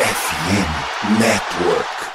FM Network.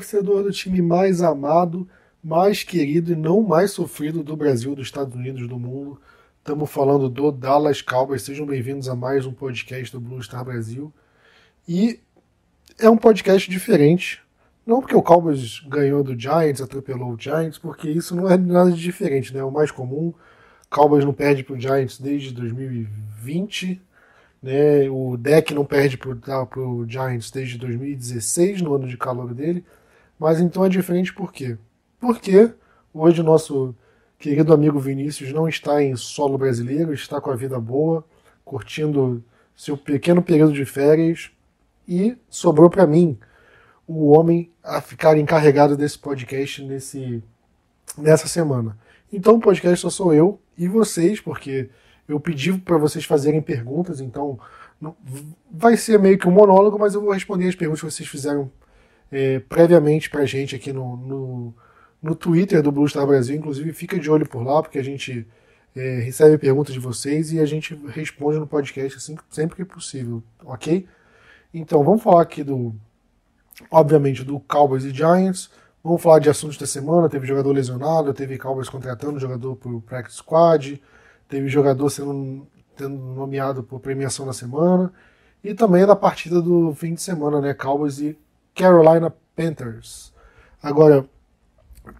Torcedor do time mais amado, mais querido e não mais sofrido do Brasil, dos Estados Unidos, do mundo. Estamos falando do Dallas Cowboys. Sejam bem-vindos a mais um podcast do Blue Star Brasil. E é um podcast diferente. Não porque o Cowboys ganhou do Giants, atropelou o Giants, porque isso não é nada de diferente, né? É o mais comum. Cowboys não perde para o Giants desde 2020. Né? O deck não perde para o Giants desde 2016, no ano de calor dele. Mas então é diferente por quê? Porque hoje o nosso querido amigo Vinícius não está em solo brasileiro, está com a vida boa, curtindo seu pequeno período de férias e sobrou para mim o homem a ficar encarregado desse podcast nesse, nessa semana. Então o podcast só sou eu e vocês, porque eu pedi para vocês fazerem perguntas, então vai ser meio que um monólogo, mas eu vou responder as perguntas que vocês fizeram é, previamente para a gente aqui no, no, no, Twitter do Blue Star Brasil. Inclusive, fica de olho por lá, porque a gente é, recebe perguntas de vocês e a gente responde no podcast assim, sempre que possível, ok? Então, vamos falar aqui do, obviamente, do Cowboys e Giants. Vamos falar de assuntos da semana. Teve jogador lesionado, teve Cowboys contratando jogador para o Practice Squad teve jogador sendo, nomeado por premiação na semana, e também da partida do fim de semana, né? Cowboys e Carolina Panthers. Agora,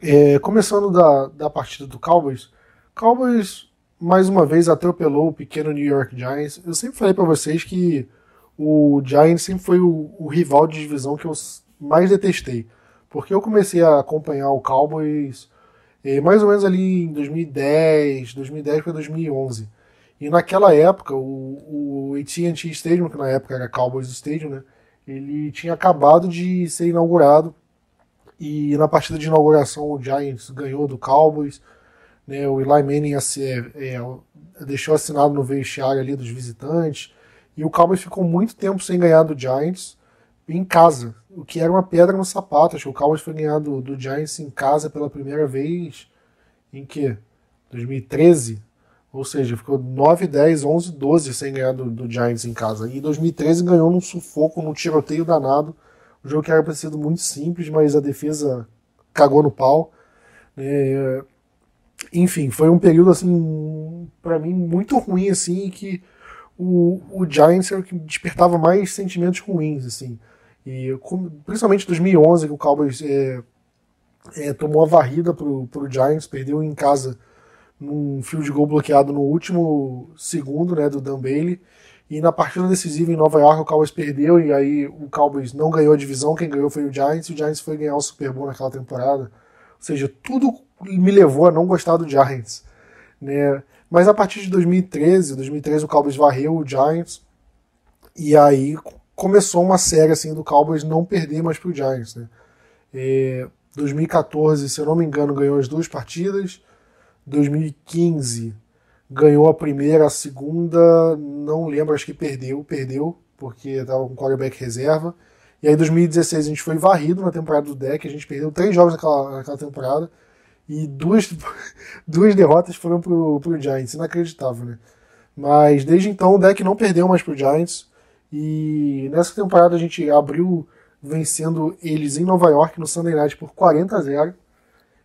é, começando da, da partida do Cowboys, Cowboys mais uma vez atropelou o pequeno New York Giants. Eu sempre falei para vocês que o Giants sempre foi o, o, rival de divisão que eu mais detestei, porque eu comecei a acompanhar o Cowboys é, mais ou menos ali em 2010, 2010 para 2011. E naquela época, o, o AT&T Stadium, que na época era Cowboys Stadium, né, ele tinha acabado de ser inaugurado e na partida de inauguração o Giants ganhou do Cowboys, né, o Eli Manning é, é, deixou assinado no vestiário ali dos visitantes e o Cowboys ficou muito tempo sem ganhar do Giants em casa, o que era uma pedra no sapato. Acho que o Cowboys foi ganhar do, do Giants em casa pela primeira vez em que? 2013? Ou seja, ficou 9, 10, 11, 12 sem ganhar do, do Giants em casa. E em 2013 ganhou num sufoco, num tiroteio danado. O jogo que era para ser muito simples, mas a defesa cagou no pau. É, enfim, foi um período assim para mim muito ruim assim que o, o Giants era o que despertava mais sentimentos ruins assim. E principalmente 2011, que o Cowboys é, é, tomou a varrida pro, pro Giants, perdeu em casa num fio de gol bloqueado no último segundo né, do Dan Bailey. E na partida decisiva em Nova York, o Cowboys perdeu e aí o Cowboys não ganhou a divisão, quem ganhou foi o Giants, e o Giants foi ganhar o Super Bowl naquela temporada. Ou seja, tudo me levou a não gostar do Giants. Né? Mas a partir de 2013, 2013 o Cowboys varreu o Giants, e aí começou uma série assim do Cowboys não perder mais pro Giants, né? É, 2014, se eu não me engano, ganhou as duas partidas. 2015 ganhou a primeira, a segunda, não lembro, acho que perdeu, perdeu, porque estava com quarterback reserva. E aí 2016 a gente foi varrido na temporada do deck, a gente perdeu três jogos naquela, naquela temporada e duas, duas derrotas foram pro, pro Giants, inacreditável, né? Mas desde então o deck não perdeu mais pro Giants. E nessa temporada a gente abriu vencendo eles em Nova York no Sunday Night por 40 a 0.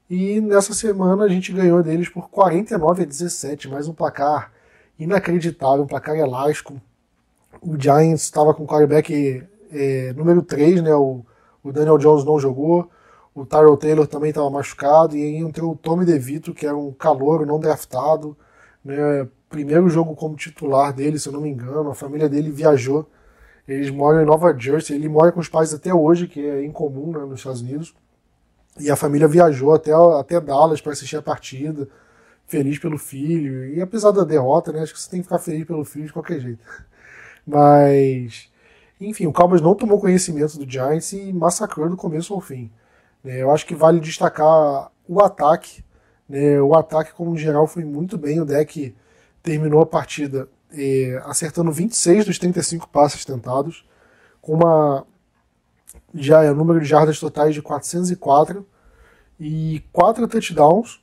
E nessa semana a gente ganhou deles por 49 a 17, mais um placar inacreditável, um placar elástico. O Giants estava com o quarterback é, número 3, né? O, o, Daniel Jones não jogou, o Tyrell Taylor também estava machucado, e aí entrou o Tommy DeVito, que era um calouro não draftado, né? Primeiro jogo como titular dele, se eu não me engano, a família dele viajou eles moram em Nova Jersey, ele mora com os pais até hoje, que é incomum né, nos Estados Unidos. E a família viajou até, até Dallas para assistir a partida. feliz pelo filho. E apesar da derrota, né, acho que você tem que ficar feliz pelo filho de qualquer jeito. Mas, enfim, o Cowboys não tomou conhecimento do Giants e massacrou do começo ao fim. É, eu acho que vale destacar o ataque. Né, o ataque, como geral, foi muito bem. O deck terminou a partida é, acertando 26 dos 35 passes tentados, com uma já é o número de jardas totais de 404 e quatro touchdowns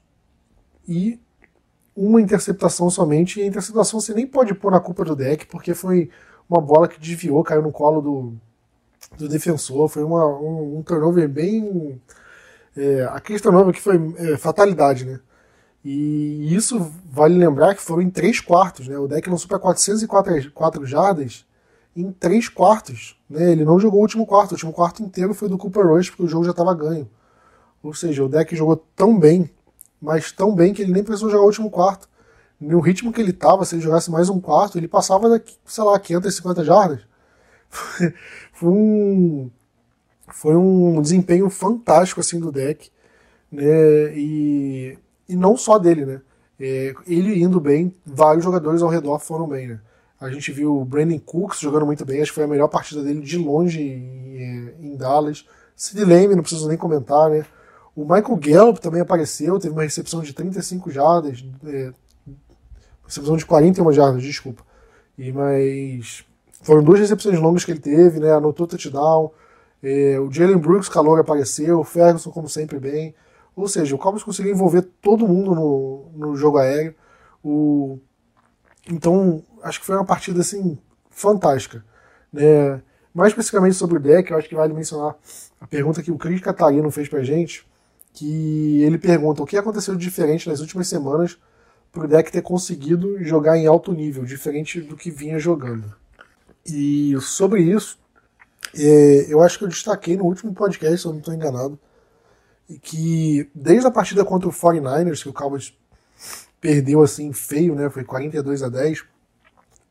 e uma interceptação somente. E a interceptação você nem pode pôr na culpa do deck, porque foi uma bola que desviou, caiu no colo do, do defensor. Foi uma, um, um turnover bem. É, aquele turnover que foi é, fatalidade, né? E isso vale lembrar que foram em três quartos, né? O deck lançou para 404 jardas em três quartos. Né? Ele não jogou o último quarto, o último quarto inteiro foi do Cooper Rush, porque o jogo já estava ganho. Ou seja, o deck jogou tão bem, mas tão bem que ele nem precisou jogar o último quarto. No ritmo que ele estava, se ele jogasse mais um quarto, ele passava daqui, sei lá, 550 jardas. foi um foi um desempenho fantástico assim do deck, né? E, e não só dele, né? É, ele indo bem, vários jogadores ao redor foram bem, né? A gente viu o Brandon Cooks jogando muito bem, acho que foi a melhor partida dele de longe em, em Dallas. Sid Lame, não preciso nem comentar, né? O Michael Gallup também apareceu, teve uma recepção de 35 jardas, é, recepção de 41 jardas, desculpa. E mas foram duas recepções longas que ele teve, né? Anotou touchdown. É, o Jalen Brooks, calor, apareceu. O Ferguson, como sempre, bem. Ou seja, o Cowboys conseguiu envolver todo mundo no, no jogo aéreo. O, então, acho que foi uma partida assim fantástica. Né? Mais especificamente sobre o deck, eu acho que vale mencionar a pergunta que o Cris Catarino fez pra gente, que ele pergunta o que aconteceu de diferente nas últimas semanas para o deck ter conseguido jogar em alto nível, diferente do que vinha jogando. E sobre isso, é, eu acho que eu destaquei no último podcast, se eu não estou enganado, que desde a partida contra o 49ers, que o Cowboys perdeu assim feio, né? Foi 42 a 10.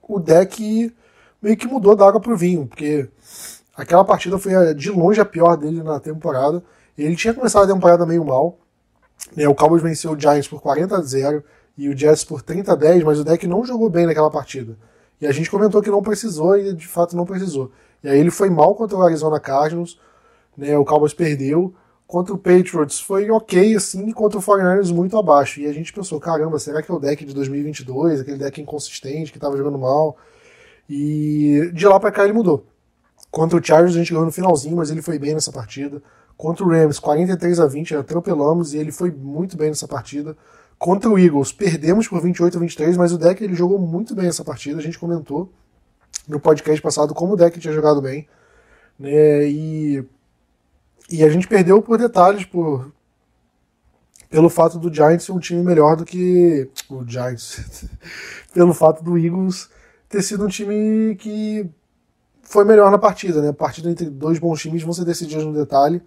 O deck meio que mudou da água pro vinho, porque aquela partida foi de longe a pior dele na temporada. Ele tinha começado a temporada meio mal. Né? O Cowboys venceu o Giants por 40 a 0 e o Jets por 30 a 10, mas o deck não jogou bem naquela partida. E a gente comentou que não precisou e de fato não precisou. E aí ele foi mal contra o Arizona Cardinals, né? O Cowboys perdeu contra o Patriots foi ok, assim, contra o 49ers muito abaixo. E a gente pensou, caramba, será que é o deck de 2022, aquele deck inconsistente que estava jogando mal? E de lá para cá ele mudou. Contra o Chargers a gente ganhou no finalzinho, mas ele foi bem nessa partida. Contra o Rams, 43 a 20, atropelamos e ele foi muito bem nessa partida. Contra o Eagles, perdemos por 28 a 23, mas o deck ele jogou muito bem essa partida. A gente comentou no podcast passado como o deck tinha jogado bem. Né? E e a gente perdeu por detalhes, por pelo fato do Giants ser um time melhor do que o Giants, pelo fato do Eagles ter sido um time que foi melhor na partida, né? A partida entre dois bons times vão ser decididas no detalhe.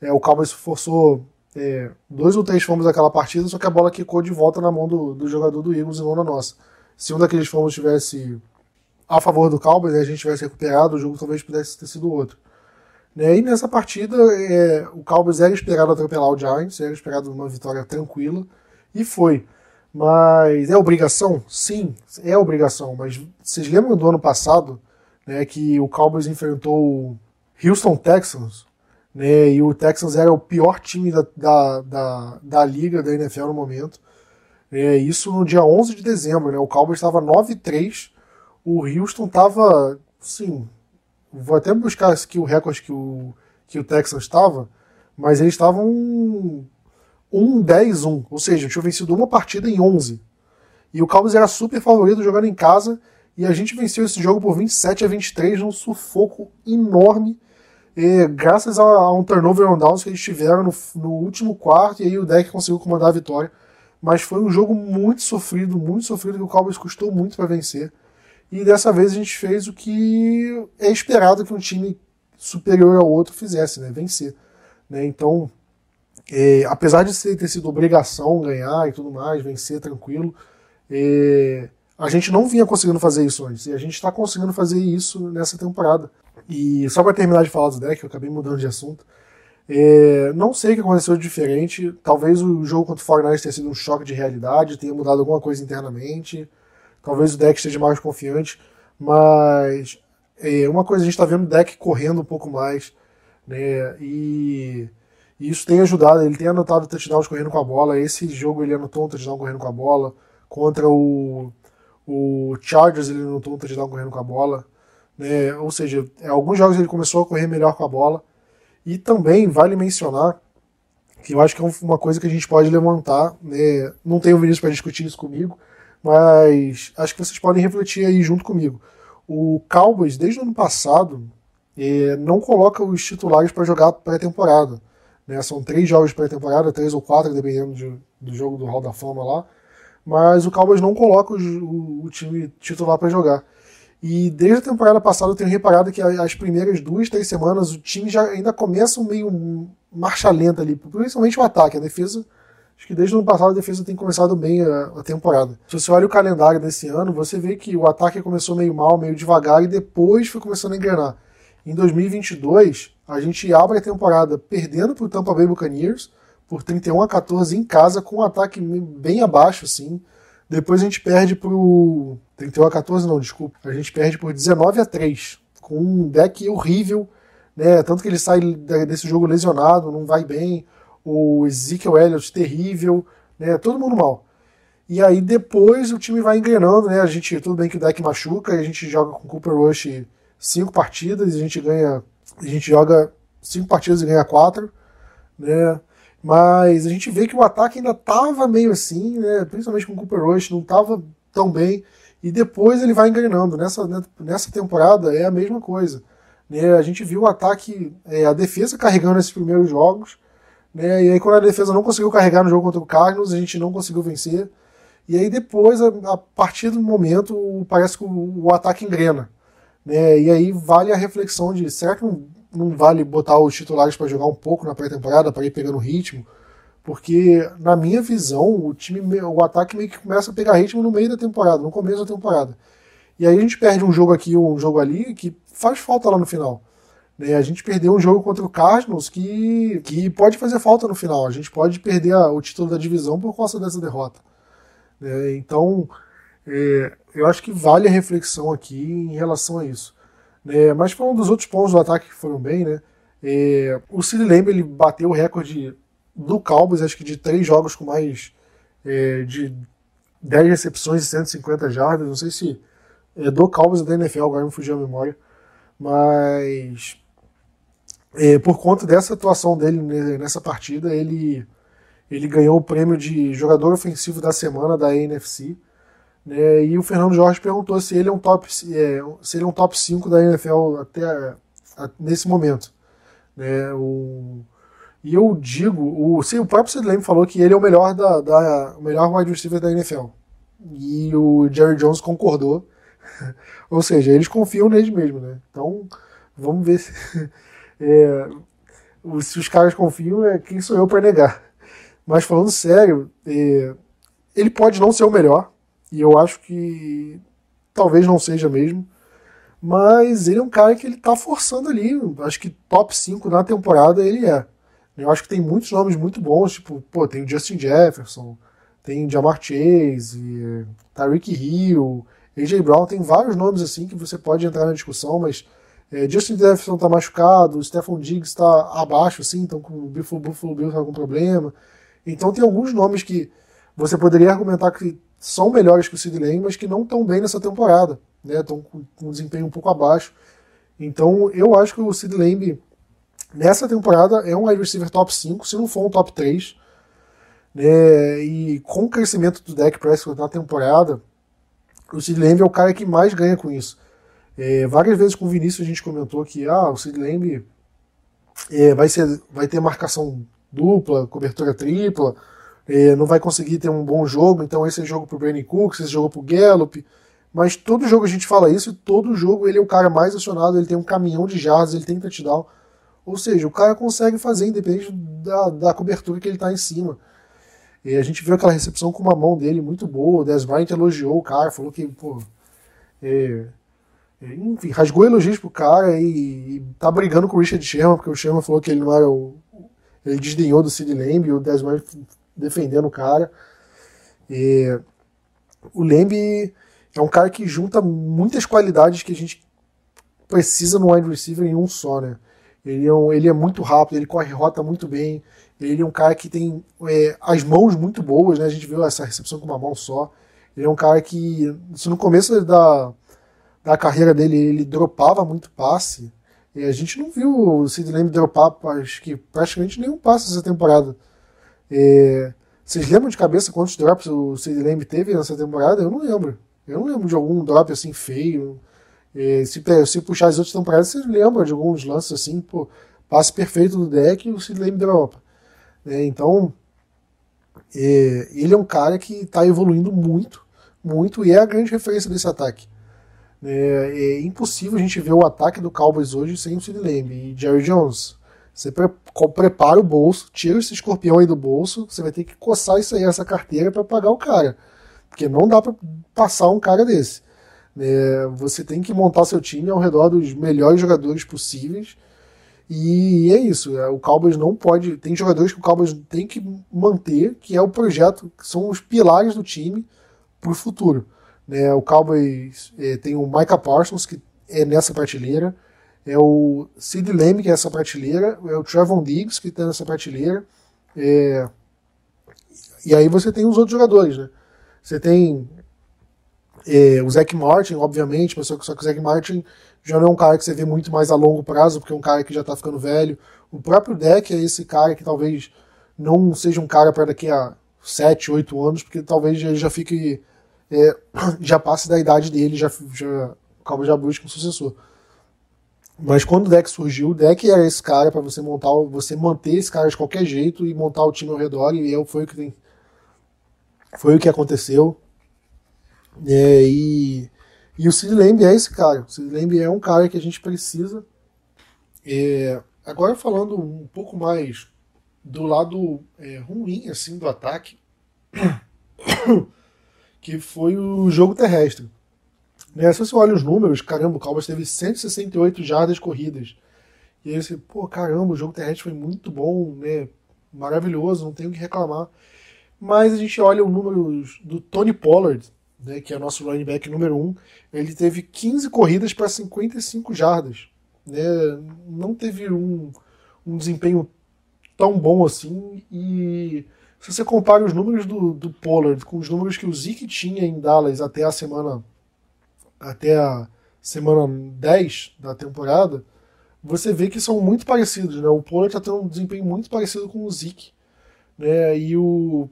É, o Cowboys forçou é, dois ou três fomos daquela partida, só que a bola quicou de volta na mão do, do jogador do Eagles e não na nossa. Se um daqueles fomos tivesse a favor do Cowboys, né, a gente tivesse recuperado, o jogo talvez pudesse ter sido outro. Né? E nessa partida, é, o Cowboys era esperado atropelar o Giants, era esperado uma vitória tranquila, e foi. Mas é obrigação? Sim, é obrigação. Mas vocês lembram do ano passado, né, que o Cowboys enfrentou o Houston Texans, né, e o Texans era o pior time da, da, da, da liga da NFL no momento. É, isso no dia 11 de dezembro, né, o Cowboys estava 9-3, o Houston estava, sim, Vou até buscar aqui o recorde que o, que o Texas estava, mas eles estavam 1-10-1, ou seja, tinham vencido uma partida em 11. E o Cowboys era super favorito jogando em casa, e a gente venceu esse jogo por 27 a 23 num sufoco enorme, e, graças a, a, um turnover on downs que eles tiveram no, no, último quarto, e aí o deck conseguiu comandar a vitória. Mas foi um jogo muito sofrido, muito sofrido, que o Cowboys custou muito para vencer. E dessa vez a gente fez o que é esperado que um time superior ao outro fizesse, né? Vencer. Né? Então, é, apesar de ter sido obrigação ganhar e tudo mais, vencer tranquilo, é, a gente não vinha conseguindo fazer isso antes. E a gente está conseguindo fazer isso nessa temporada. E só para terminar de falar do deck, eu acabei mudando de assunto. É, não sei o que aconteceu de diferente. Talvez o jogo contra o Fortnite tenha sido um choque de realidade, tenha mudado alguma coisa internamente. Talvez o deck esteja mais confiante. Mas é, uma coisa a gente está vendo o deck correndo um pouco mais. Né, e, e, isso tem ajudado. Ele tem anotado touchdowns correndo com a bola. Esse jogo ele anotou um touchdown correndo com a bola. Contra o, o Chargers ele anotou um touchdown correndo com a bola. Né, ou seja, alguns jogos ele começou a correr melhor com a bola. E também vale mencionar que eu acho que é uma coisa que a gente pode levantar. Né? Não tenho Vinícius para discutir isso comigo, mas acho que vocês podem refletir aí junto comigo. O Cowboys, desde o ano passado, é, não coloca os titulares para jogar pré-temporada. Né? São três jogos pré-temporada, três ou quatro, dependendo de, do jogo do Hall da Fama lá. Mas o Cowboys não coloca o, o, o time titular para jogar. E desde a temporada passada eu tenho reparado que as primeiras duas, três semanas o time já ainda começa meio marcha lenta ali, principalmente o ataque. A defesa, acho que desde o ano passado a defesa tem começado bem a, a temporada. Se você olha o calendário desse ano, você vê que o ataque começou meio mal, meio devagar e depois foi começando a engrenar. Em 2022, a gente abre a temporada perdendo para o Tampa Bay Buccaneers por 31 a 14 em casa, com um ataque bem abaixo, assim. Depois a gente perde pro 31 a 14, não, desculpa. A gente perde por 19 a 3, com um deck horrível, né? Tanto que ele sai desse jogo lesionado, não vai bem. O Ezekiel Elliott terrível, né? Todo mundo mal. E aí depois o time vai engrenando, né? A gente, tudo bem que o deck machuca, a gente joga com Cooper Rush cinco partidas, a gente ganha, a gente joga cinco partidas e ganha quatro, né? Mas a gente vê que o ataque ainda estava meio assim, né? principalmente com o Cooper Rush, não estava tão bem. E depois ele vai engrenando. Nessa, nessa temporada é a mesma coisa. Né? A gente viu o ataque, é, a defesa carregando esses primeiros jogos. Né? E aí, quando a defesa não conseguiu carregar no jogo contra o Cardinals, a gente não conseguiu vencer. E aí, depois, a, a partir do momento, parece que o, o ataque engrena. Né? E aí vale a reflexão de será que não não vale botar os titulares para jogar um pouco na pré-temporada, para ir pegando ritmo, porque na minha visão, o time, o ataque meio que começa a pegar ritmo no meio da temporada, no começo da temporada. E aí a gente perde um jogo aqui, um jogo ali, que faz falta lá no final. Né? A gente perdeu um jogo contra o Cardinals que, que pode fazer falta no final. A gente pode perder a, o título da divisão por causa dessa derrota. Né? Então, é, eu acho que vale a reflexão aqui em relação a isso. É, mas falando dos outros pontos do ataque que foram bem, né? É, o Sid Lamb ele bateu o recorde do Cowboys, acho que de três jogos com mais é, de 10 recepções e 150 jardas. Não sei se é do Cowboys ou da NFL, agora me fugiu a memória. Mas é, por conta dessa atuação dele nessa partida, ele, ele ganhou o prêmio de jogador ofensivo da semana da NFC. Né? E o Fernando Jorge perguntou se ele é um top, é, se ele é um top 5 da NFL até a, a, nesse momento. Né? O, e eu digo, o, sim, o próprio Sid falou que ele é o melhor da, da o melhor wide receiver da NFL. E o Jerry Jones concordou. Ou seja, eles confiam nele mesmo, né? Então, vamos ver se, é, se os caras confiam, é quem sou eu para negar. Mas falando sério, é, ele pode não ser o melhor, e eu acho que talvez não seja mesmo. Mas ele é um cara que ele tá forçando ali. Acho que top 5 na temporada ele é. Eu acho que tem muitos nomes muito bons, tipo, pô, tem o Justin Jefferson, tem Jamar Chase, Tyreek Hill, AJ Brown, tem vários nomes assim que você pode entrar na discussão, mas é, Justin Jefferson tá machucado, o Stephon Diggs tá abaixo, assim, então com o Buffalo, Buffalo Bills tá com problema. Então tem alguns nomes que você poderia argumentar que são melhores que o Sid Lamb, mas que não estão bem nessa temporada, né? Estão com um desempenho um pouco abaixo. Então, eu acho que o Sid Lamb, nessa temporada, é um wide receiver top 5, se não for um top 3. Né? E com o crescimento do deck Prescott na temporada, o Sid Lamb é o cara que mais ganha com isso. É, várias vezes com o Vinícius a gente comentou que ah, o Sid Lamb é, vai, ser, vai ter marcação dupla, cobertura tripla, é, não vai conseguir ter um bom jogo, então esse é jogo pro Brandon Cooks, esse jogo pro Gallup. Mas todo jogo a gente fala isso, e todo jogo ele é o cara mais acionado, ele tem um caminhão de jardas, ele tem touchdown. Ou seja, o cara consegue fazer independente da, da cobertura que ele está em cima. E a gente viu aquela recepção com uma mão dele muito boa, o Des Bryant elogiou o cara, falou que, pô, é enfim, rasgou elogios pro cara e, e tá brigando com o Richard Sherman, porque o Sherman falou que ele não era o, ele desdenhou do Sid Lamb, o Desmond defendendo o cara. E o Lamb é um cara que junta muitas qualidades que a gente precisa no wide receiver em um só, né? Ele é, um, ele é muito rápido, ele corre rota muito bem, ele é um cara que tem é, as mãos muito boas, né? A gente viu essa recepção com uma mão só. Ele é um cara que, se no começo da, da carreira dele ele dropava muito passe, e a gente não viu o Sid Lamb dropar acho que praticamente nenhum passe essa temporada. É, vocês lembram de cabeça quantos drops o Sid Lamb teve nessa temporada? Eu não lembro. Eu não lembro de algum drop assim feio. É, se, se puxar as outras temporadas, vocês lembram de alguns lances assim, pô, passe perfeito do deck e o Sid Lamb dropa. É, então, é, ele é um cara que está evoluindo muito, muito, e é a grande referência desse ataque. É, é, impossível a gente ver o ataque do Cowboys hoje sem o Sid Lamb e Jerry Jones. Você pre prepara o bolso, tira esse escorpião aí do bolso, você vai ter que coçar isso aí, essa carteira para pagar o cara. Porque não dá para passar um cara desse. É, você tem que montar seu time ao redor dos melhores jogadores possíveis. E é isso. É, o Cowboys não pode. Tem jogadores que o Cowboys tem que manter, que é o projeto, que são os pilares do time para o futuro. Né? O Cowboys é, tem o Micah Parsons, que é nessa prateleira. É o Sid Lamb, que é essa prateleira. É o Trevon Diggs, que está nessa prateleira. É... E aí você tem os outros jogadores, né? Você tem é, o Zac Martin, obviamente, mas só que, o Zac Martin já não é um cara que você vê muito mais a longo prazo, porque é um cara que já está ficando velho. O próprio Deck é esse cara que talvez não seja um cara para daqui a 7, 8 anos, porque talvez ele já fique. É, já passe da idade dele, já, já, calma, já busque um sucessor. Mas quando o deck surgiu, o deck era esse cara para você montar, você manter esse cara de qualquer jeito e montar o time ao redor, e foi o que foi o que aconteceu. É, e, e o Sid Lamb é esse cara. O Sid Lamb é um cara que a gente precisa. É, agora falando um pouco mais do lado é, ruim assim do ataque, que foi o jogo terrestre. Né, se você olha os números, caramba, o Cowboys teve 168 jardas corridas. E aí você, pô, caramba, o jogo terrestre foi muito bom, né? Maravilhoso, não tenho o que reclamar. Mas a gente olha os números do Tony Pollard, né, que é nosso running back número 1, um, ele teve 15 corridas para 55 jardas. Né, não teve um, um desempenho tão bom assim. E se você compara os números do, do Pollard com os números que o Zeke tinha em Dallas até a semana até a semana 10 da temporada, você vê que são muito parecidos. Né? O Pollard está tendo um desempenho muito parecido com o Zeke. Né? E o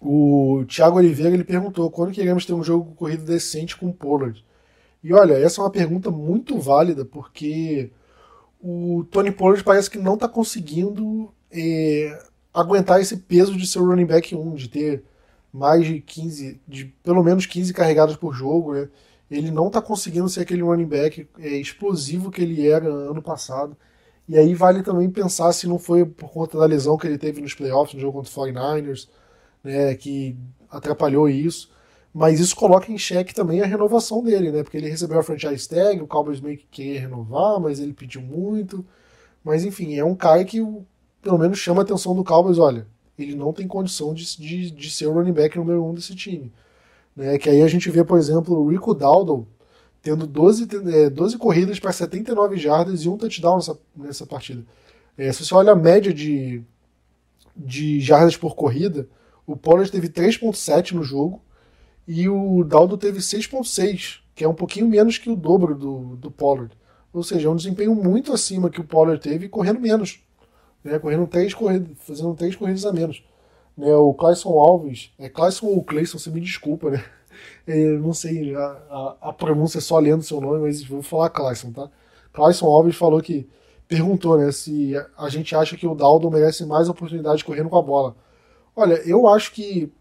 o Thiago Oliveira ele perguntou quando queremos ter um jogo corrido decente com o Pollard. E olha, essa é uma pergunta muito válida, porque o Tony Pollard parece que não está conseguindo é, aguentar esse peso de ser running back 1, de ter mais de 15, de pelo menos 15 carregados por jogo. Né? Ele não está conseguindo ser aquele running back é, explosivo que ele era ano passado. E aí vale também pensar se não foi por conta da lesão que ele teve nos playoffs, no jogo contra o 49ers, né, que atrapalhou isso. Mas isso coloca em xeque também a renovação dele, né? Porque ele recebeu a franchise tag, o Cowboys meio que queria renovar, mas ele pediu muito. Mas enfim, é um cara que pelo menos chama a atenção do Cowboys, olha, ele não tem condição de, de, de ser o running back número um desse time. Né? Que aí a gente vê, por exemplo, o Rico Dowdle tendo 12, 12 é, corridas para 79 jardas e um touchdown nessa, nessa partida. É, se você olha a média de, de jardas por corrida, o Pollard teve 3.7 no jogo e o Daldo teve 6.6, que é um pouquinho menos que o dobro do, do Pollard. Ou seja, é um desempenho muito acima que o Pollard teve correndo menos. Né? Correndo três corridas, fazendo três corridas a menos. Né? O Clayson Alves, é Clayson ou Clayson, você me desculpa, né? Eu não sei a, a, a pronúncia só lendo seu nome, mas vou falar Clayson, tá? Clayson Alves falou que perguntou, né, se a gente acha que o Daldo merece mais oportunidade correndo com a bola. Olha, eu acho que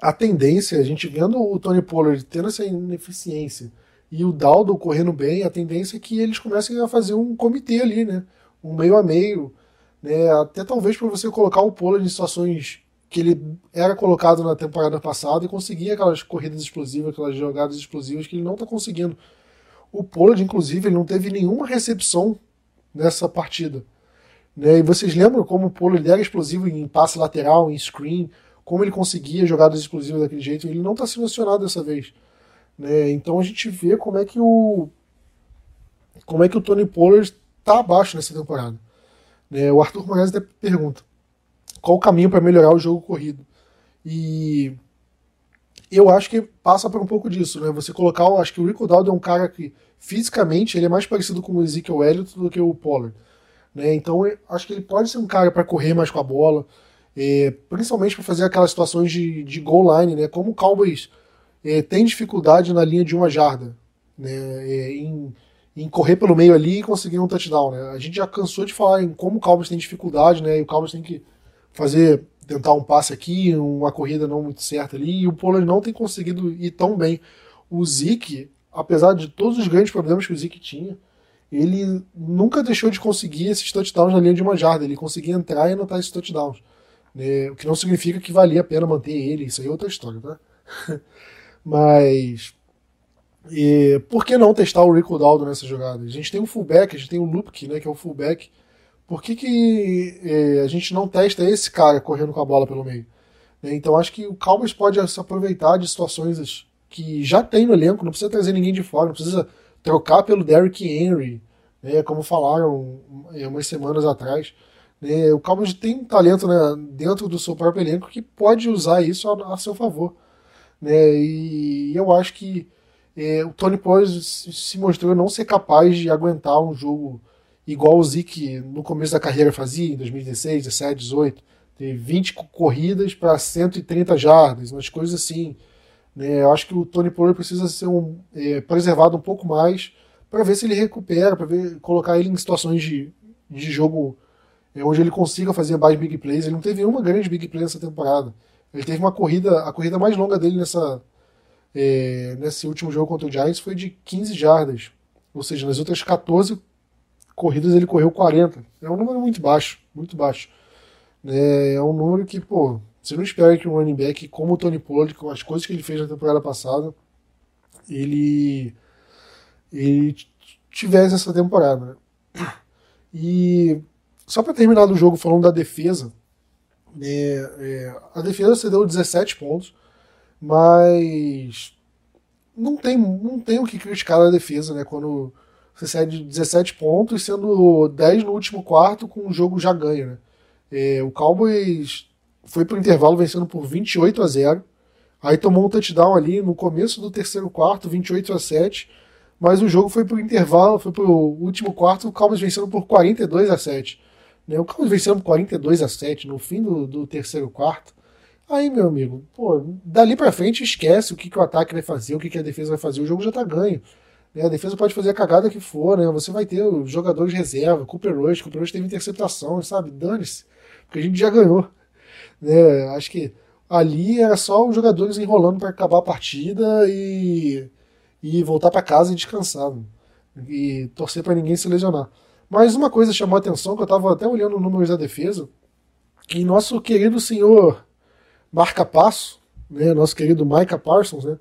a tendência, a gente vendo o Tony Pollard tendo essa ineficiência e o Daldo correndo bem, a tendência é que eles comecem a fazer um comitê ali, né? Um meio a meio, né? Até talvez para você colocar o Pollard em situações que ele era colocado na temporada passada e conseguia aquelas corridas explosivas, aquelas jogadas explosivas que ele não está conseguindo. O Pollard, inclusive, ele não teve nenhuma recepção nessa partida. Né? E vocês lembram como o Polo era explosivo em passe lateral, em screen, como ele conseguia jogadas explosivas daquele jeito? Ele não está sendo acionado dessa vez. Né? Então a gente vê como é que o como é que o Tony Pollard está abaixo nessa temporada. Né? O Arthur Moraes até pergunta qual o caminho para melhorar o jogo corrido. E eu acho que passa por um pouco disso, né? Você colocar, acho que o Rico Dowd é um cara que fisicamente ele é mais parecido com o Ezekiel Elliott do que o Pollard, né? Então acho que ele pode ser um cara para correr mais com a bola, é, principalmente para fazer aquelas situações de, de goal line, né? Como o Cowboys é, tem dificuldade na linha de uma jarda, né? É, em, em correr pelo meio ali e conseguir um touchdown, né? A gente já cansou de falar em como o Cowboys tem dificuldade, né? E o Cowboys tem que fazer tentar um passe aqui, uma corrida não muito certa ali, e o Pollard não tem conseguido ir tão bem. O Zeke, apesar de todos os grandes problemas que o Zeke tinha, ele nunca deixou de conseguir esses touchdowns na linha de uma jarda, ele conseguia entrar e anotar esses touchdowns. Né? O que não significa que valia a pena manter ele, isso aí é outra história, tá? Mas e, por que não testar o Rico Daldo nessa jogada? A gente tem um fullback, a gente tem o Lupke, né, que é o fullback por que, que é, a gente não testa esse cara correndo com a bola pelo meio? Né? Então acho que o Cowboys pode se aproveitar de situações que já tem no elenco, não precisa trazer ninguém de fora, não precisa trocar pelo Derrick Henry, né, como falaram é, umas semanas atrás. Né, o Cowboys tem um talento né, dentro do seu próprio elenco que pode usar isso a, a seu favor. Né, e eu acho que é, o Tony Pollard se mostrou não ser capaz de aguentar um jogo igual o Zeke no começo da carreira fazia, em 2016, 17, 18. Teve 20 corridas para 130 jardas, umas coisas assim. Né? Eu acho que o Tony Pollard precisa ser um, é, preservado um pouco mais para ver se ele recupera, para colocar ele em situações de, de jogo é, onde ele consiga fazer mais big plays. Ele não teve uma grande big play nessa temporada. Ele teve uma corrida, a corrida mais longa dele nessa, é, nesse último jogo contra o Giants foi de 15 jardas. Ou seja, nas outras 14 corridas ele correu 40. É um número muito baixo, muito baixo. É, é um número que, pô, você não espera que um running back como o Tony Pollard, com as coisas que ele fez na temporada passada, ele, ele tivesse essa temporada. Né? E só para terminar do jogo falando da defesa, é, é, a defesa cedeu 17 pontos, mas não tem, não tem o que criticar a defesa, né? Quando você sai de 17 pontos, sendo 10 no último quarto, com o jogo já ganho. Né? É, o Cowboys foi para o intervalo vencendo por 28 a 0. Aí tomou um touchdown ali no começo do terceiro quarto, 28 a 7. Mas o jogo foi para o intervalo, foi para o último quarto, o Cowboys vencendo por 42 a 7. Né? O Cowboys vencendo por 42 a 7 no fim do, do terceiro quarto. Aí, meu amigo, pô, dali para frente esquece o que, que o ataque vai fazer, o que, que a defesa vai fazer. O jogo já tá ganho. Né? A defesa pode fazer a cagada que for, né? Você vai ter os jogadores de reserva, Cooper Rush, Cooper Rush teve interceptação, sabe? Dane-se, porque a gente já ganhou. Né? Acho que ali era só os jogadores enrolando para acabar a partida e, e voltar para casa e descansar. Né? E torcer para ninguém se lesionar. Mas uma coisa chamou a atenção, que eu estava até olhando os números da defesa, que nosso querido senhor Marca Passo, né, nosso querido Micah Parsons, né,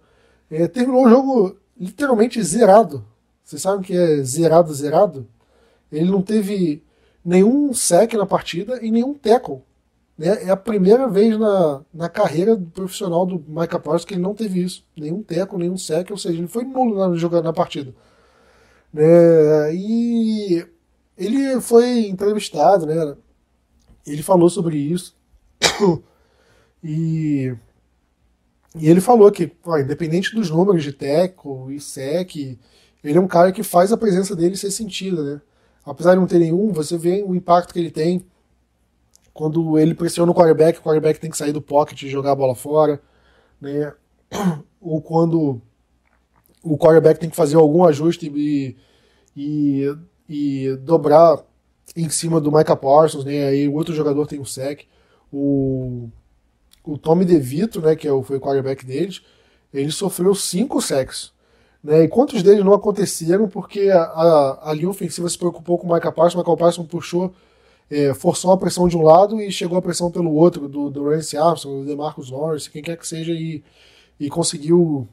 é, terminou o jogo literalmente zerado. Vocês sabem que é zerado, zerado? Ele não teve nenhum sec na partida e nenhum tackle. Né? É a primeira vez na, na carreira profissional do Micah Parsons que ele não teve isso. Nenhum tackle, nenhum sec, ou seja, ele foi nulo na, jogada, na partida. Né? E ele foi entrevistado, né? ele falou sobre isso. e e ele falou que, independente dos números de teco e sec, ele é um cara que faz a presença dele ser sentida, né? Apesar de não ter nenhum, você vê o impacto que ele tem quando ele pressiona o quarterback, o quarterback tem que sair do pocket e jogar a bola fora, né? Ou quando o quarterback tem que fazer algum ajuste e, e, e dobrar em cima do Micah Parsons, né? Aí o outro jogador tem um sec. O o Tommy DeVito, né, que é foi o quarterback deles, ele sofreu cinco sacks. Né, e quantos deles não aconteceram porque a, a, a linha ofensiva se preocupou com o Micah Parsons, o Micah Parsons puxou, é, forçou a pressão de um lado e chegou a pressão pelo outro, do, do Rance Armstrong, do DeMarcus Lawrence, quem quer que seja, e, e conseguiu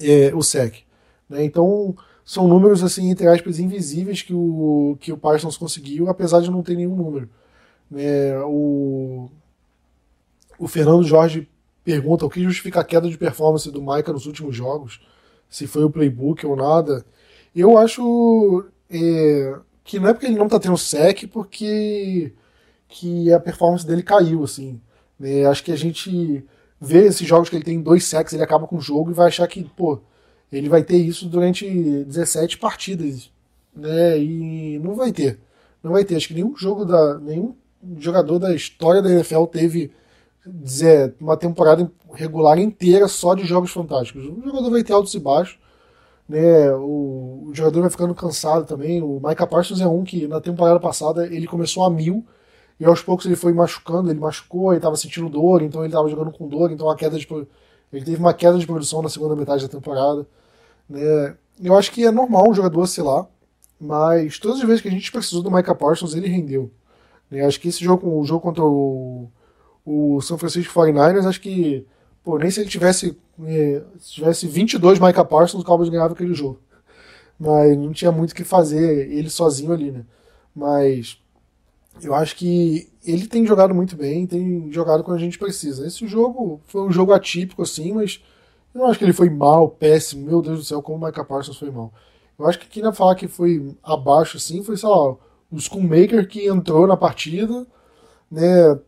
é, o sec. Né, então, são números, assim, entre aspas, invisíveis que o, que o Parsons conseguiu, apesar de não ter nenhum número. É, o, o Fernando Jorge pergunta o que justifica a queda de performance do Micah nos últimos jogos, se foi o playbook ou nada. Eu acho é, que não é porque ele não está tendo sec, porque que a performance dele caiu, assim. Né? Acho que a gente vê esses jogos que ele tem dois sacks, ele acaba com o jogo e vai achar que, pô, ele vai ter isso durante 17 partidas, né? E não vai ter. Não vai ter. Acho que nenhum jogo da. nenhum jogador da história da NFL teve dizer, uma temporada regular inteira só de jogos fantásticos. O jogador vai ter altos e baixos. Né, o, o jogador vai ficando cansado também. O Micah Parsons é um que na temporada passada ele começou a mil e aos poucos ele foi machucando, ele machucou, ele estava sentindo dor, então ele estava jogando com dor, então a queda de, ele teve uma queda de produção na segunda metade da temporada. Né? Eu acho que é normal um jogador lá, mas todas as vezes que a gente precisou do Micah Parsons, ele rendeu. Né? Acho que esse jogo, o jogo contra o, o São Francisco 49ers, acho que pô, nem se ele tivesse, é, se tivesse 22 Micah Parsons, o Cowboys ganhava aquele jogo. Mas não tinha muito o que fazer ele sozinho ali, né? Mas eu acho que ele tem jogado muito bem, tem jogado quando a gente precisa. Esse jogo foi um jogo atípico, assim, mas eu não acho que ele foi mal, péssimo, meu Deus do céu, como o Micah Parsons foi mal. Eu acho que quem ia falar que foi abaixo, assim, foi, sei lá, o Schoonmaker que entrou na partida, né,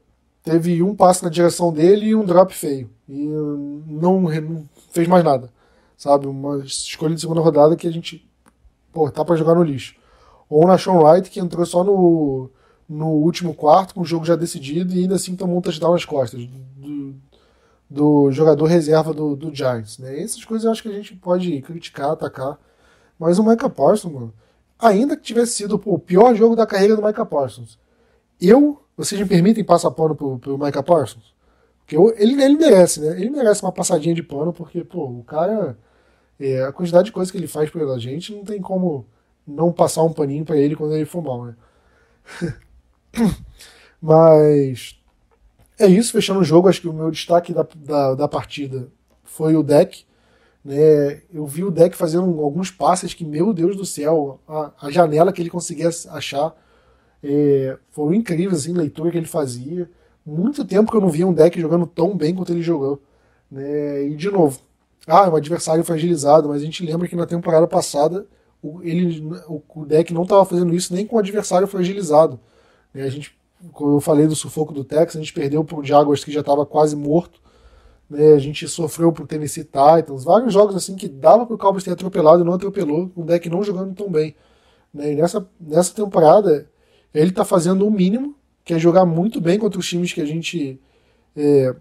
teve um passe na direção dele e um drop feio. E não, não fez mais nada, sabe? Uma escolha de segunda rodada que a gente, pô, tá pra jogar no lixo. Ou na Sean Wright, que entrou só no no último quarto, com o jogo já decidido, e ainda assim tomou um touchdown nas costas do, do jogador reserva do, do Giants. Né? Essas coisas eu acho que a gente pode criticar, atacar. Mas o Micah Parsons, mano, ainda que tivesse sido pô, o pior jogo da carreira do Micah Parsons, eu, vocês me permitem passar pano pro, pro Micah Parsons? Porque eu, ele, ele merece, né? Ele merece uma passadinha de pano, porque, pô, o cara. É, a quantidade de coisas que ele faz pela gente não tem como não passar um paninho para ele quando ele for mal, né? Mas é isso, fechando o jogo. Acho que o meu destaque da, da, da partida foi o deck. Né? Eu vi o deck fazendo alguns passes que, meu Deus do céu, a, a janela que ele conseguia achar é, foram incríveis, assim, leitura que ele fazia. Muito tempo que eu não via um deck jogando tão bem quanto ele jogou. Né? E de novo, ah, é um adversário fragilizado, mas a gente lembra que na temporada passada o, ele, o, o deck não estava fazendo isso nem com o adversário fragilizado. A gente, como eu falei do sufoco do Texas, a gente perdeu para o Jaguars que já estava quase morto. Né? A gente sofreu para o Tennessee Titans, vários jogos assim que dava para o Cowboys ter atropelado e não atropelou, com o deck não jogando tão bem. Né? E nessa, nessa temporada, ele está fazendo o mínimo, que é jogar muito bem contra os times que a gente é,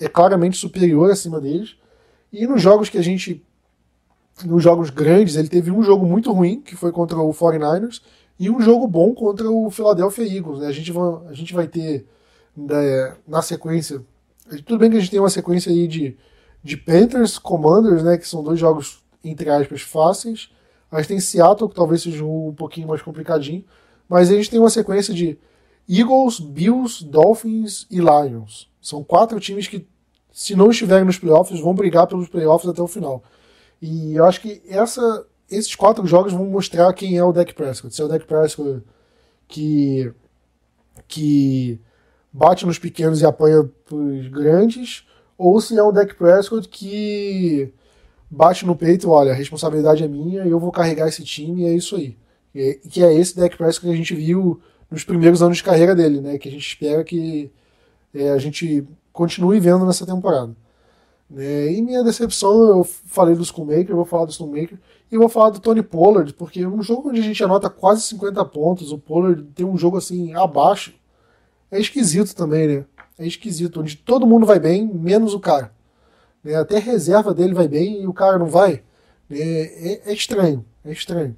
é claramente superior acima deles. E nos jogos que a gente. Nos jogos grandes, ele teve um jogo muito ruim, que foi contra o 49ers, e um jogo bom contra o Philadelphia Eagles. Né? A, gente vai, a gente vai ter né, na sequência. Tudo bem que a gente tem uma sequência aí de, de Panthers, Commanders, né, que são dois jogos, entre aspas, fáceis. A gente tem Seattle, que talvez seja um pouquinho mais complicadinho. Mas a gente tem uma sequência de Eagles, Bills, Dolphins e Lions. São quatro times que, se não estiverem nos playoffs, vão brigar pelos playoffs até o final. E eu acho que essa esses quatro jogos vão mostrar quem é o Dak Prescott. Se é o Dak Prescott que, que bate nos pequenos e apanha pros grandes, ou se é o Dak Prescott que bate no peito, olha, a responsabilidade é minha eu vou carregar esse time é isso aí. Que é esse Dak Prescott que a gente viu nos primeiros anos de carreira dele, né? Que a gente espera que é, a gente continue vendo nessa temporada. Né? E minha decepção, eu falei do Schoolmaker, vou falar do Schoolmaker, e vou falar do Tony Pollard, porque um jogo onde a gente anota quase 50 pontos, o Pollard tem um jogo assim abaixo, é esquisito também, né? É esquisito, onde todo mundo vai bem, menos o cara. Né? Até a reserva dele vai bem e o cara não vai. É, é, é estranho, é estranho.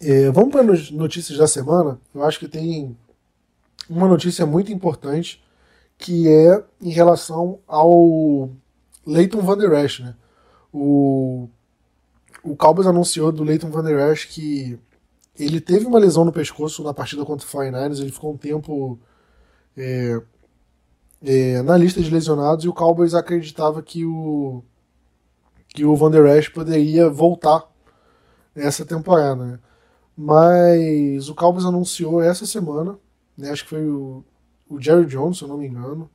É, vamos para as notícias da semana. Eu acho que tem uma notícia muito importante que é em relação ao Leighton Van Der Esch, né? O, o Cowboys anunciou do Leighton Van Der Esch que ele teve uma lesão no pescoço na partida contra o 49ers, ele ficou um tempo é, é, na lista de lesionados e o Cowboys acreditava que o que o Van Der Esch poderia voltar essa temporada. Né? Mas o Cowboys anunciou essa semana, né, acho que foi o, o Jerry Jones, se eu não me engano,